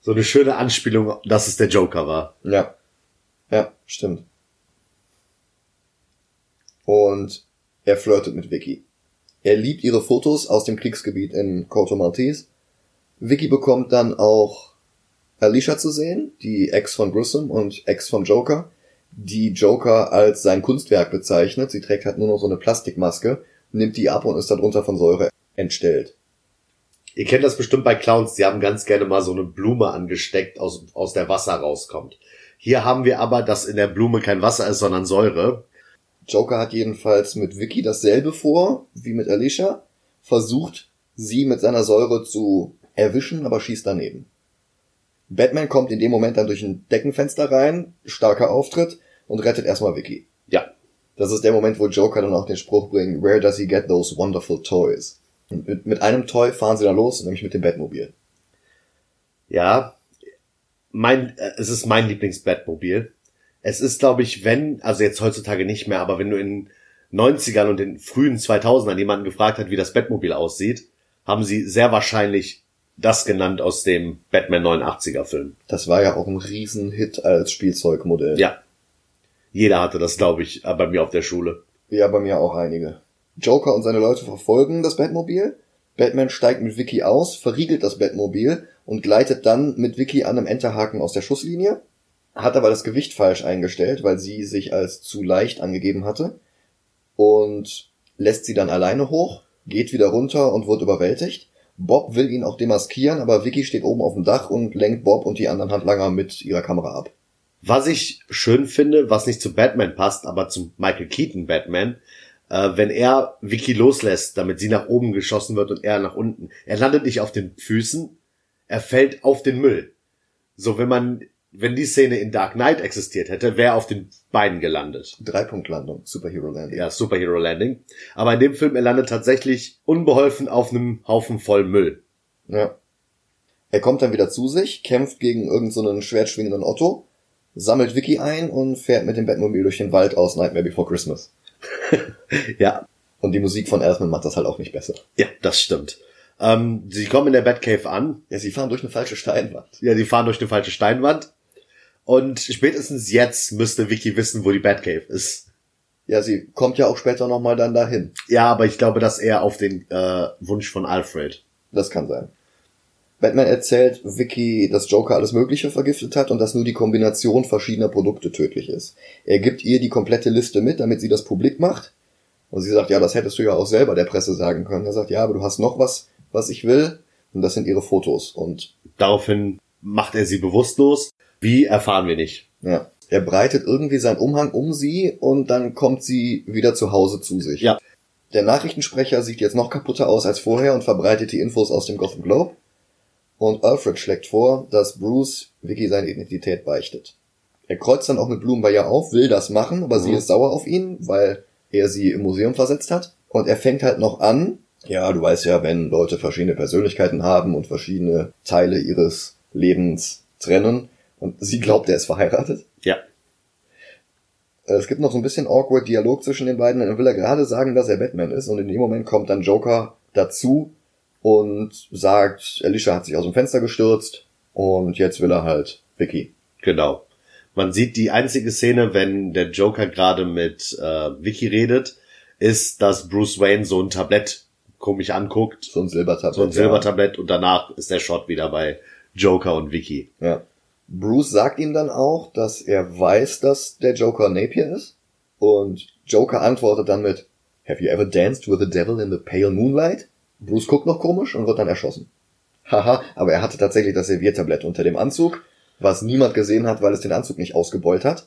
so eine schöne Anspielung, dass es der Joker war. Ja. Ja, stimmt. Und er flirtet mit Vicky. Er liebt ihre Fotos aus dem Kriegsgebiet in Corto Maltese. Vicky bekommt dann auch Alicia zu sehen, die Ex von Grissom und Ex von Joker, die Joker als sein Kunstwerk bezeichnet. Sie trägt halt nur noch so eine Plastikmaske, nimmt die ab und ist darunter von Säure entstellt. Ihr kennt das bestimmt bei Clowns, die haben ganz gerne mal so eine Blume angesteckt, aus, aus der Wasser rauskommt. Hier haben wir aber, dass in der Blume kein Wasser ist, sondern Säure. Joker hat jedenfalls mit Vicky dasselbe vor wie mit Alicia, versucht sie mit seiner Säure zu erwischen, aber schießt daneben. Batman kommt in dem Moment dann durch ein Deckenfenster rein, starker Auftritt und rettet erstmal Vicky. Ja. Das ist der Moment, wo Joker dann auch den Spruch bringt, Where does he get those wonderful toys? Und mit, mit einem Toy fahren sie dann los, nämlich mit dem Batmobil. Ja. Mein, äh, es ist mein Lieblings-Batmobil. Es ist, glaube ich, wenn, also jetzt heutzutage nicht mehr, aber wenn du in 90ern und den frühen 2000ern jemanden gefragt hat, wie das Batmobil aussieht, haben sie sehr wahrscheinlich das genannt aus dem Batman 89er Film. Das war ja auch ein Riesenhit als Spielzeugmodell. Ja. Jeder hatte das, glaube ich, bei mir auf der Schule. Ja, bei mir auch einige. Joker und seine Leute verfolgen das Batmobil. Batman steigt mit Vicky aus, verriegelt das Batmobil und gleitet dann mit Vicky an einem Enterhaken aus der Schusslinie. Hat aber das Gewicht falsch eingestellt, weil sie sich als zu leicht angegeben hatte. Und lässt sie dann alleine hoch, geht wieder runter und wird überwältigt. Bob will ihn auch demaskieren, aber Vicky steht oben auf dem Dach und lenkt Bob und die anderen Handlanger mit ihrer Kamera ab. Was ich schön finde, was nicht zu Batman passt, aber zum Michael Keaton Batman, äh, wenn er Vicky loslässt, damit sie nach oben geschossen wird und er nach unten. Er landet nicht auf den Füßen, er fällt auf den Müll. So, wenn man, wenn die Szene in Dark Knight existiert hätte, wäre er auf den Beinen gelandet. Dreipunktlandung, Superhero Landing. Ja, Superhero Landing. Aber in dem Film, er landet tatsächlich unbeholfen auf einem Haufen voll Müll. Ja. Er kommt dann wieder zu sich, kämpft gegen irgendeinen so schwertschwingenden Otto, sammelt Vicky ein und fährt mit dem Batmobil durch den Wald aus Nightmare Before Christmas. ja. Und die Musik von Elfman macht das halt auch nicht besser. Ja, das stimmt. Ähm, sie kommen in der Batcave an. Ja, sie fahren durch eine falsche Steinwand. Ja, die fahren durch eine falsche Steinwand. Und spätestens jetzt müsste Vicky wissen, wo die Batcave ist. Ja, sie kommt ja auch später nochmal dann dahin. Ja, aber ich glaube, dass er auf den äh, Wunsch von Alfred. Das kann sein. Batman erzählt Vicky, dass Joker alles Mögliche vergiftet hat und dass nur die Kombination verschiedener Produkte tödlich ist. Er gibt ihr die komplette Liste mit, damit sie das publik macht. Und sie sagt, ja, das hättest du ja auch selber der Presse sagen können. Er sagt, ja, aber du hast noch was, was ich will. Und das sind ihre Fotos. Und daraufhin macht er sie bewusstlos. Wie erfahren wir nicht. Ja. Er breitet irgendwie seinen Umhang um sie und dann kommt sie wieder zu Hause zu sich. Ja. Der Nachrichtensprecher sieht jetzt noch kaputter aus als vorher und verbreitet die Infos aus dem Gotham Globe. Und Alfred schlägt vor, dass Bruce Vicky seine Identität beichtet. Er kreuzt dann auch mit Blumen bei ihr auf, will das machen, aber mhm. sie ist sauer auf ihn, weil er sie im Museum versetzt hat. Und er fängt halt noch an, ja, du weißt ja, wenn Leute verschiedene Persönlichkeiten haben und verschiedene Teile ihres Lebens trennen, und sie glaubt, er ist verheiratet. Ja. Äh, es gibt noch so ein bisschen awkward Dialog zwischen den beiden. Dann will er gerade sagen, dass er Batman ist. Und in dem Moment kommt dann Joker dazu und sagt, Alicia hat sich aus dem Fenster gestürzt. Und jetzt will er halt Vicky. Genau. Man sieht die einzige Szene, wenn der Joker gerade mit äh, Vicky redet, ist, dass Bruce Wayne so ein Tablett komisch anguckt. So ein Silbertablett. So ein Silbertablett ja. und danach ist der Shot wieder bei Joker und Vicky. Ja. Bruce sagt ihm dann auch, dass er weiß, dass der Joker Napier ist. Und Joker antwortet dann mit, Have you ever danced with the devil in the pale moonlight? Bruce guckt noch komisch und wird dann erschossen. Haha, aber er hatte tatsächlich das Serviertablett unter dem Anzug, was niemand gesehen hat, weil es den Anzug nicht ausgebeult hat.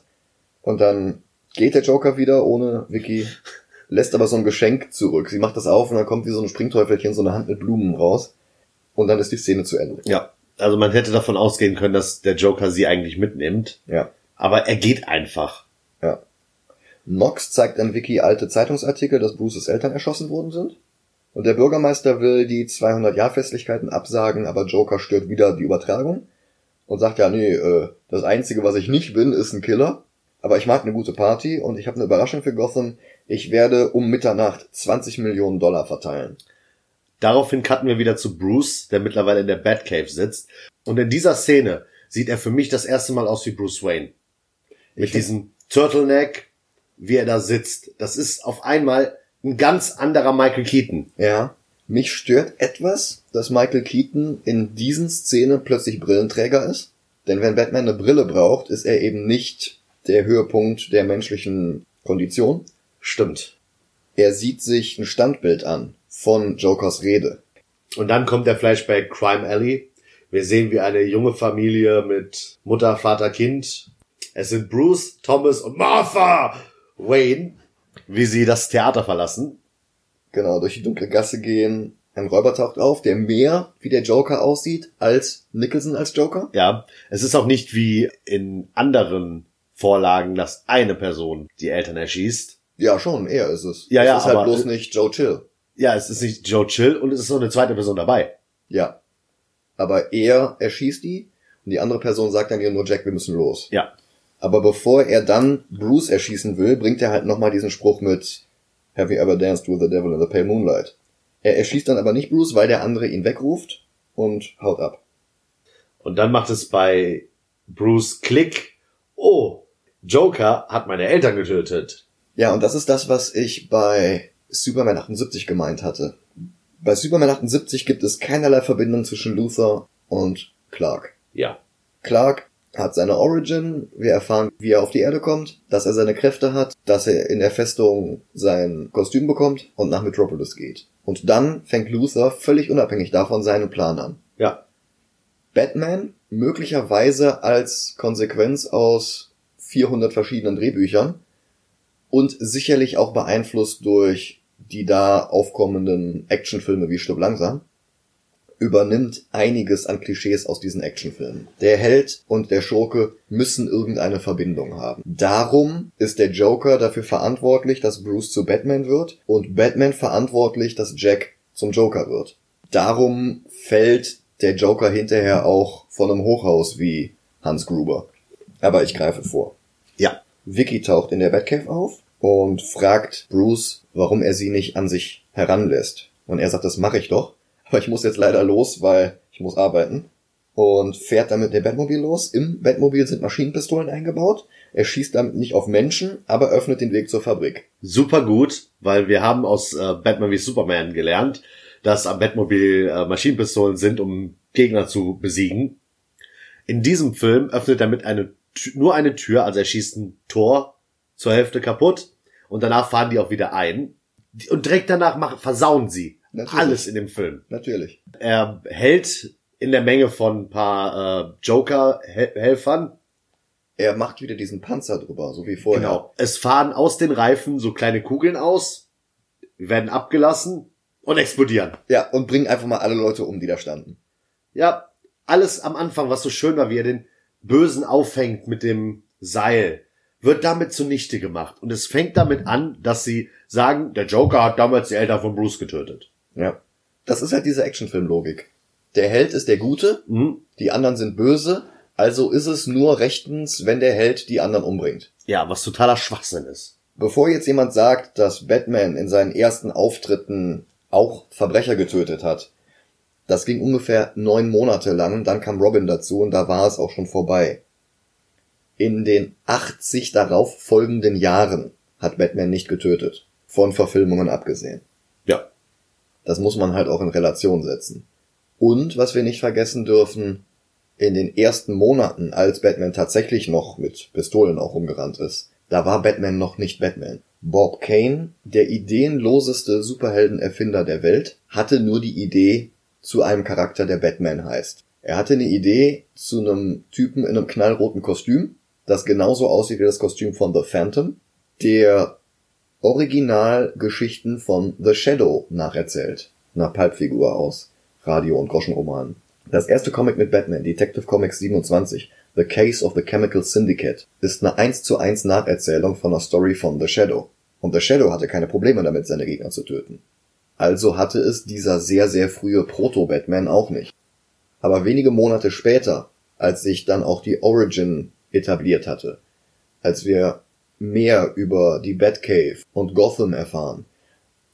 Und dann geht der Joker wieder ohne Vicky, lässt aber so ein Geschenk zurück. Sie macht das auf und dann kommt wie so ein Springteufelchen so eine Hand mit Blumen raus. Und dann ist die Szene zu Ende. Ja also man hätte davon ausgehen können, dass der Joker sie eigentlich mitnimmt. Ja. Aber er geht einfach. Ja. Nox zeigt an Vicky alte Zeitungsartikel, dass Bruces Eltern erschossen worden sind. Und der Bürgermeister will die 200-Jahr-Festlichkeiten absagen, aber Joker stört wieder die Übertragung und sagt ja, nee, äh, das Einzige, was ich nicht bin, ist ein Killer. Aber ich mag eine gute Party und ich habe eine Überraschung für Gotham. Ich werde um Mitternacht 20 Millionen Dollar verteilen. Daraufhin cutten wir wieder zu Bruce, der mittlerweile in der Batcave sitzt. Und in dieser Szene sieht er für mich das erste Mal aus wie Bruce Wayne. Mit diesem Turtleneck wie er da sitzt. Das ist auf einmal ein ganz anderer Michael Keaton. Ja. Mich stört etwas, dass Michael Keaton in diesen Szenen plötzlich Brillenträger ist. Denn wenn Batman eine Brille braucht, ist er eben nicht der Höhepunkt der menschlichen Kondition. Stimmt. Er sieht sich ein Standbild an von Jokers Rede. Und dann kommt der Flashback Crime Alley. Wir sehen, wie eine junge Familie mit Mutter, Vater, Kind. Es sind Bruce, Thomas und Martha Wayne, wie sie das Theater verlassen. Genau, durch die dunkle Gasse gehen. Ein Räuber taucht auf, der mehr wie der Joker aussieht als Nicholson als Joker. Ja, es ist auch nicht wie in anderen Vorlagen, dass eine Person die Eltern erschießt. Ja, schon, er ist es. Ja, es ja, ist halt bloß nicht Joe Chill. Ja, es ist nicht Joe Chill und es ist noch eine zweite Person dabei. Ja. Aber er erschießt die und die andere Person sagt dann ihr nur, Jack, wir müssen los. Ja. Aber bevor er dann Bruce erschießen will, bringt er halt nochmal diesen Spruch mit Have you ever danced with the devil in the pale moonlight? Er erschießt dann aber nicht Bruce, weil der andere ihn wegruft und haut ab. Und dann macht es bei Bruce Klick. Oh, Joker hat meine Eltern getötet. Ja, und das ist das, was ich bei Superman 78 gemeint hatte. Bei Superman 78 gibt es keinerlei Verbindung zwischen Luthor und Clark. Ja. Clark hat seine Origin, wir erfahren, wie er auf die Erde kommt, dass er seine Kräfte hat, dass er in der Festung sein Kostüm bekommt und nach Metropolis geht. Und dann fängt Luthor völlig unabhängig davon seinen Plan an. Ja. Batman möglicherweise als Konsequenz aus 400 verschiedenen Drehbüchern und sicherlich auch beeinflusst durch die da aufkommenden Actionfilme wie Stirb langsam, übernimmt einiges an Klischees aus diesen Actionfilmen. Der Held und der Schurke müssen irgendeine Verbindung haben. Darum ist der Joker dafür verantwortlich, dass Bruce zu Batman wird und Batman verantwortlich, dass Jack zum Joker wird. Darum fällt der Joker hinterher auch von einem Hochhaus wie Hans Gruber. Aber ich greife vor. Ja. Vicky taucht in der Batcave auf und fragt Bruce, warum er sie nicht an sich heranlässt. Und er sagt, das mache ich doch. Aber ich muss jetzt leider los, weil ich muss arbeiten. Und fährt damit der Batmobil los. Im Batmobil sind Maschinenpistolen eingebaut. Er schießt damit nicht auf Menschen, aber öffnet den Weg zur Fabrik. Super gut, weil wir haben aus äh, Batman wie Superman gelernt, dass am Batmobil äh, Maschinenpistolen sind, um Gegner zu besiegen. In diesem Film öffnet er mit eine, nur eine Tür, also er schießt ein Tor zur Hälfte kaputt und danach fahren die auch wieder ein. Und direkt danach machen, versauen sie Natürlich. alles in dem Film. Natürlich. Er hält in der Menge von ein paar äh, Joker-Helfern Er macht wieder diesen Panzer drüber, so wie vorher. Genau. Es fahren aus den Reifen so kleine Kugeln aus, werden abgelassen und explodieren. Ja, und bringen einfach mal alle Leute um, die da standen. Ja, alles am Anfang, was so schön war, wie er den Bösen aufhängt mit dem Seil, wird damit zunichte gemacht. Und es fängt damit an, dass sie sagen, der Joker hat damals die Eltern von Bruce getötet. Ja. Das ist halt diese Actionfilm-Logik. Der Held ist der Gute, Mhm. die anderen sind böse, also ist es nur rechtens, wenn der Held die anderen umbringt. Ja, was totaler Schwachsinn ist. Bevor jetzt jemand sagt, dass Batman in seinen ersten Auftritten auch Verbrecher getötet hat, das ging ungefähr neun Monate lang, dann kam Robin dazu und da war es auch schon vorbei. In den 80 darauf folgenden Jahren hat Batman nicht getötet, von Verfilmungen abgesehen. Das muss man halt auch in Relation setzen. Und was wir nicht vergessen dürfen, in den ersten Monaten, als Batman tatsächlich noch mit Pistolen auch rumgerannt ist, da war Batman noch nicht Batman. Bob Kane, der ideenloseste Superheldenerfinder der Welt, hatte nur die Idee zu einem Charakter, der Batman heißt. Er hatte eine Idee zu einem Typen in einem knallroten Kostüm, das genauso aussieht wie das Kostüm von The Phantom, der Originalgeschichten von The Shadow nacherzählt. Nach Pulpfigur aus Radio- und Groschenromanen. Das erste Comic mit Batman, Detective Comics 27, The Case of the Chemical Syndicate, ist eine 1 zu 1 Nacherzählung von einer Story von The Shadow. Und The Shadow hatte keine Probleme damit, seine Gegner zu töten. Also hatte es dieser sehr, sehr frühe Proto-Batman auch nicht. Aber wenige Monate später, als sich dann auch die Origin etabliert hatte, als wir mehr über die Batcave und Gotham erfahren,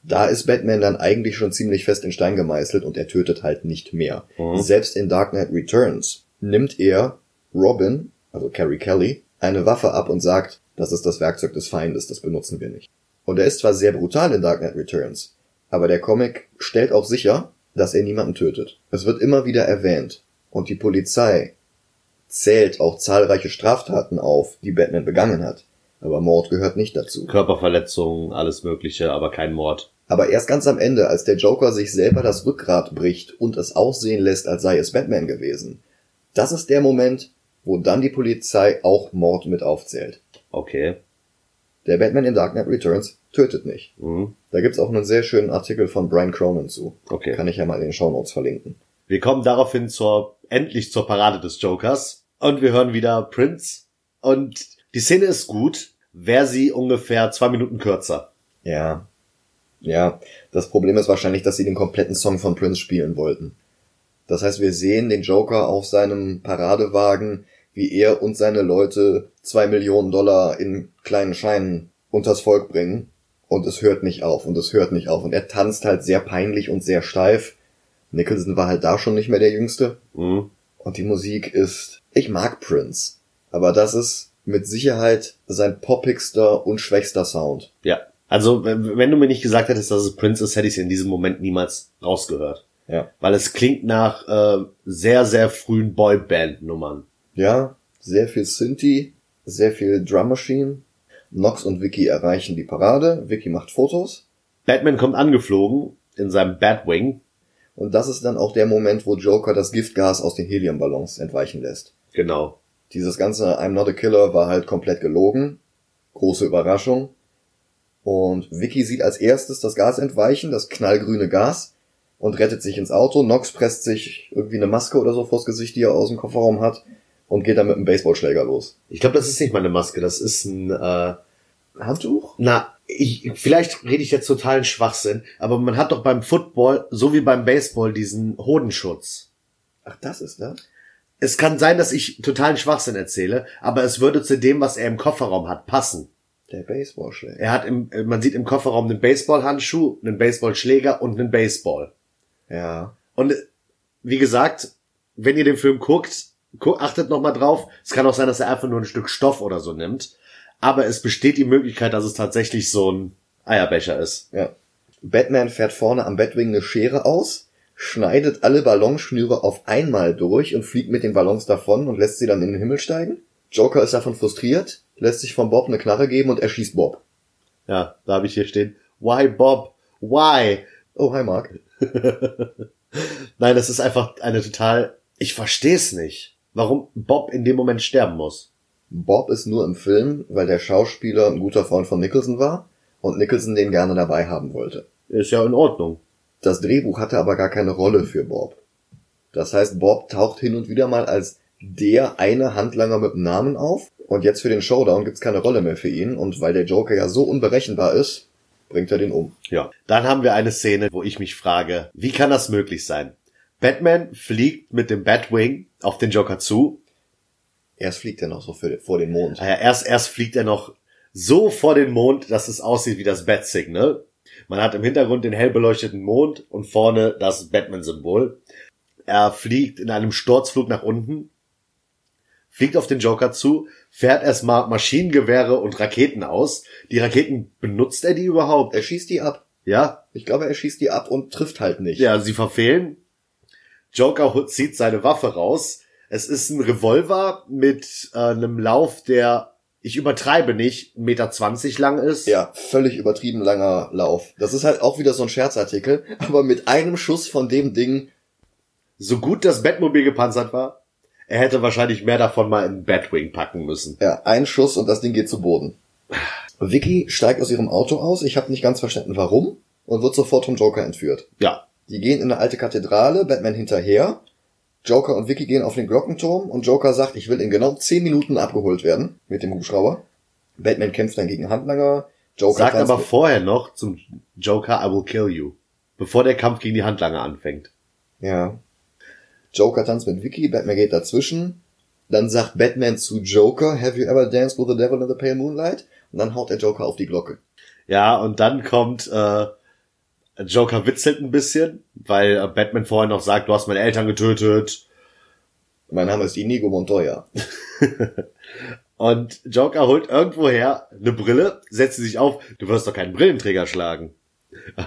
da ist Batman dann eigentlich schon ziemlich fest in Stein gemeißelt und er tötet halt nicht mehr. Mhm. Selbst in Dark Knight Returns nimmt er Robin, also Carrie Kelly, eine Waffe ab und sagt, Das ist das Werkzeug des Feindes, das benutzen wir nicht. Und er ist zwar sehr brutal in Dark Knight Returns, aber der Comic stellt auch sicher, dass er niemanden tötet. Es wird immer wieder erwähnt. Und die Polizei zählt auch zahlreiche Straftaten auf, die Batman begangen hat. Aber Mord gehört nicht dazu. Körperverletzungen, alles Mögliche, aber kein Mord. Aber erst ganz am Ende, als der Joker sich selber das Rückgrat bricht und es aussehen lässt, als sei es Batman gewesen, das ist der Moment, wo dann die Polizei auch Mord mit aufzählt. Okay. Der Batman in Dark Knight Returns tötet nicht. Mhm. Da gibt's auch einen sehr schönen Artikel von Brian Cronin zu. Okay. Kann ich ja mal in den Shownotes verlinken. Wir kommen daraufhin zur, endlich zur Parade des Jokers. Und wir hören wieder Prince. Und die Szene ist gut, wäre sie ungefähr zwei Minuten kürzer. Ja. Ja, das Problem ist wahrscheinlich, dass sie den kompletten Song von Prince spielen wollten. Das heißt, wir sehen den Joker auf seinem Paradewagen, wie er und seine Leute zwei Millionen Dollar in kleinen Scheinen unters Volk bringen. Und es hört nicht auf und es hört nicht auf. Und er tanzt halt sehr peinlich und sehr steif. Nicholson war halt da schon nicht mehr der Jüngste. Mhm. Und die Musik ist, ich mag Prince. Aber das ist mit Sicherheit sein poppigster und schwächster Sound. Ja. Also, wenn du mir nicht gesagt hättest, dass es Prince ist, hätte ich es in diesem Moment niemals rausgehört. Ja. Weil es klingt nach äh, sehr, sehr frühen Boyband-Nummern. Ja, sehr viel Synthi, sehr viel Drum Machine. Nox und Vicky erreichen die Parade. Vicky macht Fotos. Batman kommt angeflogen in seinem Batwing. Und das ist dann auch der Moment, wo Joker das Giftgas aus den Heliumballons entweichen lässt. Genau. Dieses ganze I'm not a killer war halt komplett gelogen. Große Überraschung. Und Vicky sieht als erstes das Gas entweichen, das knallgrüne Gas, und rettet sich ins Auto. Nox presst sich irgendwie eine Maske oder so vors Gesicht, die er aus dem Kofferraum hat, und geht dann mit einem Baseballschläger los. Ich glaube, das ist nicht meine Maske, das ist ein äh, Handtuch? Na, ich, vielleicht rede ich jetzt totalen Schwachsinn, aber man hat doch beim Football so wie beim Baseball diesen Hodenschutz. Ach, das ist das? Es kann sein, dass ich totalen Schwachsinn erzähle, aber es würde zu dem, was er im Kofferraum hat, passen. Der Baseballschläger. Er hat im, man sieht im Kofferraum einen Baseballhandschuh, einen Baseballschläger und einen Baseball. Ja. Und äh, wie gesagt, wenn ihr den Film guckt, gu achtet noch mal drauf. Es kann auch sein, dass er einfach nur ein Stück Stoff oder so nimmt. Aber es besteht die Möglichkeit, dass es tatsächlich so ein Eierbecher ist. Ja. Batman fährt vorne am Batwing eine Schere aus, schneidet alle Ballonschnüre auf einmal durch und fliegt mit den Ballons davon und lässt sie dann in den Himmel steigen. Joker ist davon frustriert, lässt sich von Bob eine Knarre geben und erschießt Bob. Ja, da habe ich hier stehen. Why, Bob? Why? Oh, hi Mark. Nein, das ist einfach eine total. Ich verstehe es nicht, warum Bob in dem Moment sterben muss. Bob ist nur im Film, weil der Schauspieler ein guter Freund von Nicholson war und Nicholson den gerne dabei haben wollte. Ist ja in Ordnung. Das Drehbuch hatte aber gar keine Rolle für Bob. Das heißt, Bob taucht hin und wieder mal als der eine Handlanger mit dem Namen auf und jetzt für den Showdown gibt's keine Rolle mehr für ihn und weil der Joker ja so unberechenbar ist, bringt er den um. Ja. Dann haben wir eine Szene, wo ich mich frage, wie kann das möglich sein? Batman fliegt mit dem Batwing auf den Joker zu. Erst fliegt er noch so für, vor den Mond. Naja, erst, erst fliegt er noch so vor den Mond, dass es aussieht wie das Bat-Signal. Man hat im Hintergrund den hell beleuchteten Mond und vorne das Batman-Symbol. Er fliegt in einem Sturzflug nach unten, fliegt auf den Joker zu, fährt erstmal Maschinengewehre und Raketen aus. Die Raketen, benutzt er die überhaupt? Er schießt die ab. Ja, Ich glaube, er schießt die ab und trifft halt nicht. ja, sie verfehlen. Joker zieht seine Waffe raus. Es ist ein Revolver mit äh, einem Lauf, der, ich übertreibe nicht, 1,20 Meter lang ist. Ja, völlig übertrieben langer Lauf. Das ist halt auch wieder so ein Scherzartikel, aber mit einem Schuss von dem Ding, So gut das Batmobil gepanzert war, er hätte wahrscheinlich mehr davon mal in Batwing packen müssen. ja, ein Schuss und das Ding geht zu Boden. Vicky steigt aus ihrem Auto aus, ich habe nicht ganz verstanden warum, und wird sofort vom Joker entführt. Ja, Die gehen in eine alte Kathedrale, Batman hinterher. Joker und Vicky gehen auf den Glockenturm und Joker sagt, ich will in genau 10 Minuten abgeholt werden mit dem Hubschrauber. Batman kämpft dann gegen Handlanger. Joker sagt aber vorher noch zum Joker, I will kill you. Bevor der Kampf gegen die Handlanger anfängt. Ja. Joker tanzt mit Vicky, Batman geht dazwischen. Dann sagt Batman zu Joker, have you ever danced with the devil in the pale moonlight? Und dann haut der Joker auf die Glocke. Ja, und dann kommt äh, Joker witzelt ein bisschen, weil äh, Batman vorher noch sagt, du hast meine Eltern getötet. Mein Name ist Inigo Montoya. Und Joker holt irgendwoher eine Brille, setzt sie sich auf. Du wirst doch keinen Brillenträger schlagen.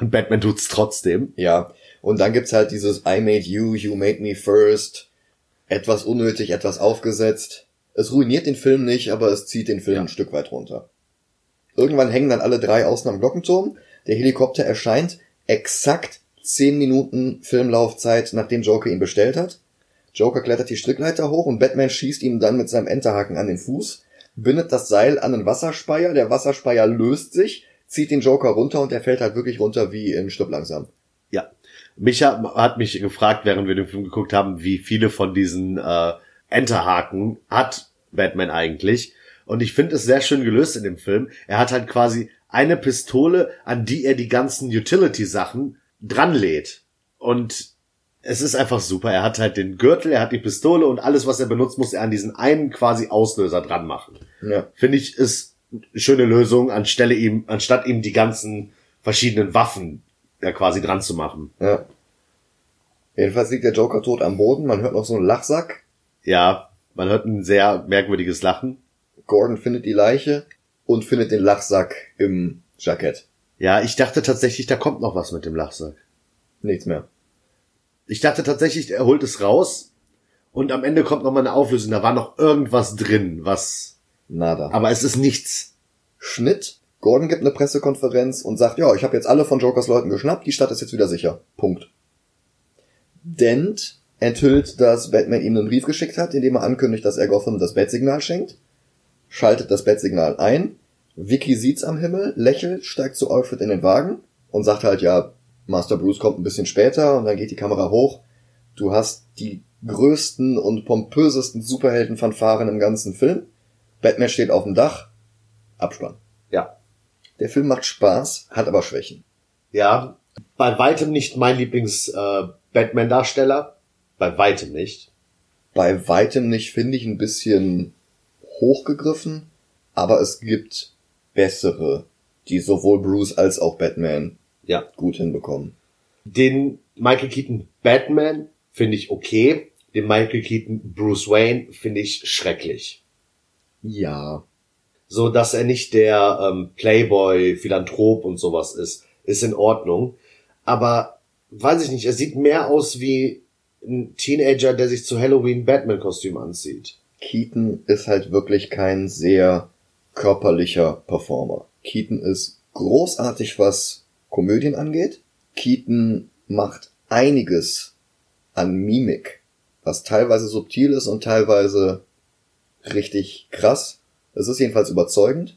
Und Batman tut's trotzdem. Ja. Und dann gibt's halt dieses I made you, you made me first. Etwas unnötig, etwas aufgesetzt. Es ruiniert den Film nicht, aber es zieht den Film Ja. ein Stück weit runter. Irgendwann hängen dann alle drei außen am Glockenturm. Der Helikopter erscheint exakt zehn Minuten Filmlaufzeit, nachdem Joker ihn bestellt hat. Joker klettert die Strickleiter hoch und Batman schießt ihm dann mit seinem Enterhaken an den Fuß, bindet das Seil an den Wasserspeier, der Wasserspeier löst sich, zieht den Joker runter und der fällt halt wirklich runter wie in Stipp langsam. Ja. Micha hat mich gefragt, während wir den Film geguckt haben, wie viele von diesen äh, Enterhaken hat Batman eigentlich. Und ich finde es sehr schön gelöst in dem Film. Er hat halt quasi eine Pistole, an die er die ganzen Utility-Sachen dranlädt. Und es ist einfach super. Er hat halt den Gürtel, er hat die Pistole und alles, was er benutzt, muss er an diesen einen quasi Auslöser dran machen. Ja. Finde ich, ist eine schöne Lösung, anstelle ihm, anstatt ihm die ganzen verschiedenen Waffen ja quasi dran zu machen. Ja. Jedenfalls liegt der Joker tot am Boden, man hört noch so einen Lachsack. Ja, man hört ein sehr merkwürdiges Lachen. Gordon findet die Leiche und findet den Lachsack im Jackett. Ja, ich dachte tatsächlich, da kommt noch was mit dem Lachsack. Nichts mehr. Ich dachte tatsächlich, er holt es raus und am Ende kommt noch mal eine Auflösung. Da war noch irgendwas drin, was, Nada. aber es ist nichts. Schnitt. Gordon gibt eine Pressekonferenz und sagt, ja, ich habe jetzt alle von Jokers Leuten geschnappt, die Stadt ist jetzt wieder sicher. Punkt. Dent enthüllt, dass Batman ihm einen Brief geschickt hat, in dem er ankündigt, dass er Gotham das Bat-Signal schenkt, schaltet das Bat-Signal ein, Vicky sieht's am Himmel, lächelt, steigt zu Alfred in den Wagen und sagt halt, ja, Master Bruce kommt ein bisschen später und dann geht die Kamera hoch. Du hast die größten und pompösesten Superhelden-Fanfaren im ganzen Film. Batman steht auf dem Dach. Abspann. Ja. Der Film macht Spaß, hat aber Schwächen. Ja, bei weitem nicht mein Lieblings-Batman-Darsteller. bei weitem nicht. Bei weitem nicht, finde ich, ein bisschen hochgegriffen, aber es gibt bessere, die sowohl Bruce als auch Batman Ja. gut hinbekommen. Den Michael Keaton Batman finde ich okay. Den Michael Keaton Bruce Wayne finde ich schrecklich. Ja. So, dass er nicht der ähm, Playboy, Philanthrop und sowas ist, ist in Ordnung. Aber weiß ich nicht, er sieht mehr aus wie ein Teenager, der sich zu Halloween Batman-Kostüm anzieht. Keaton ist halt wirklich kein sehr körperlicher Performer. Keaton ist großartig, was Komödien angeht. Keaton macht einiges an Mimik, was teilweise subtil ist und teilweise richtig krass. Es ist jedenfalls überzeugend,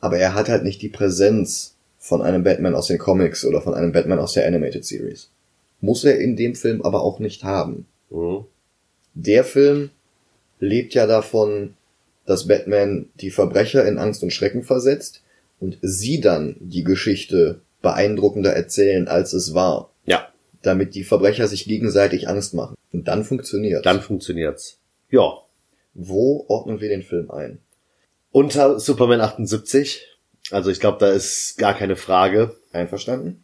aber er hat halt nicht die Präsenz von einem Batman aus den Comics oder von einem Batman aus der Animated Series. Muss er in dem Film aber auch nicht haben. Mhm. Der Film lebt ja davon, dass Batman die Verbrecher in Angst und Schrecken versetzt und sie dann die Geschichte beeindruckender erzählen, als es war, Ja, damit die Verbrecher sich gegenseitig Angst machen. Und dann funktioniert. dann funktioniert's. Ja. Wo ordnen wir den Film ein? Unter Superman 78. Also ich glaube, da ist gar keine Frage. Einverstanden?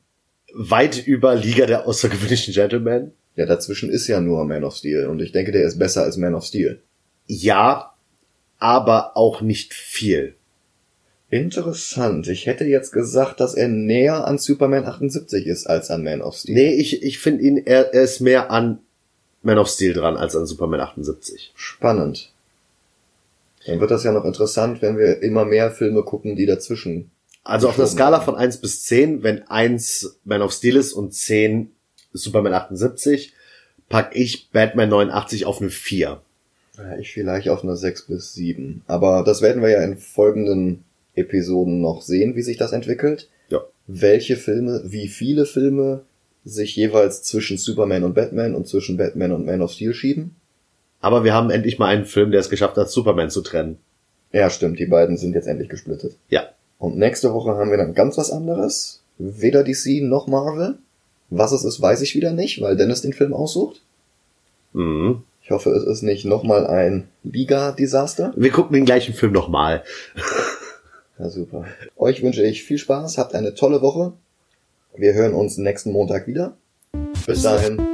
Weit über Liga der außergewöhnlichen Gentlemen. Ja, dazwischen ist ja nur Man of Steel und ich denke, der ist besser als Man of Steel. Ja, aber auch nicht viel. Interessant. Ich hätte jetzt gesagt, dass er näher an Superman 78 ist als an Man of Steel. Nee, ich, ich finde ihn, er, er ist mehr an Man of Steel dran als an Superman 78. Spannend. Dann wird das ja noch interessant, wenn wir immer mehr Filme gucken, die dazwischen. Also auf der Geschoben Skala von 1 bis 10, wenn 1 Man of Steel ist und 10 Superman 78, pack ich Batman 89 auf eine 4. Ich vielleicht auf eine 6 bis 7. Aber das werden wir ja in folgenden Episoden noch sehen, wie sich das entwickelt. Ja. Welche Filme, wie viele Filme sich jeweils zwischen Superman und Batman und zwischen Batman und Man of Steel schieben. Aber wir haben endlich mal einen Film, der es geschafft hat, Superman zu trennen. Ja, stimmt, die beiden sind jetzt endlich gesplittet. Ja. Und nächste Woche haben wir dann ganz was anderes. Weder DC noch Marvel. Was es ist, weiß ich wieder nicht, weil Dennis den Film aussucht. Mhm. Ich hoffe, es ist nicht nochmal ein Liga-Desaster. Wir gucken den gleichen Film nochmal. Ja, super. Euch wünsche ich viel Spaß, habt eine tolle Woche. Wir hören uns nächsten Montag wieder. Bis dahin.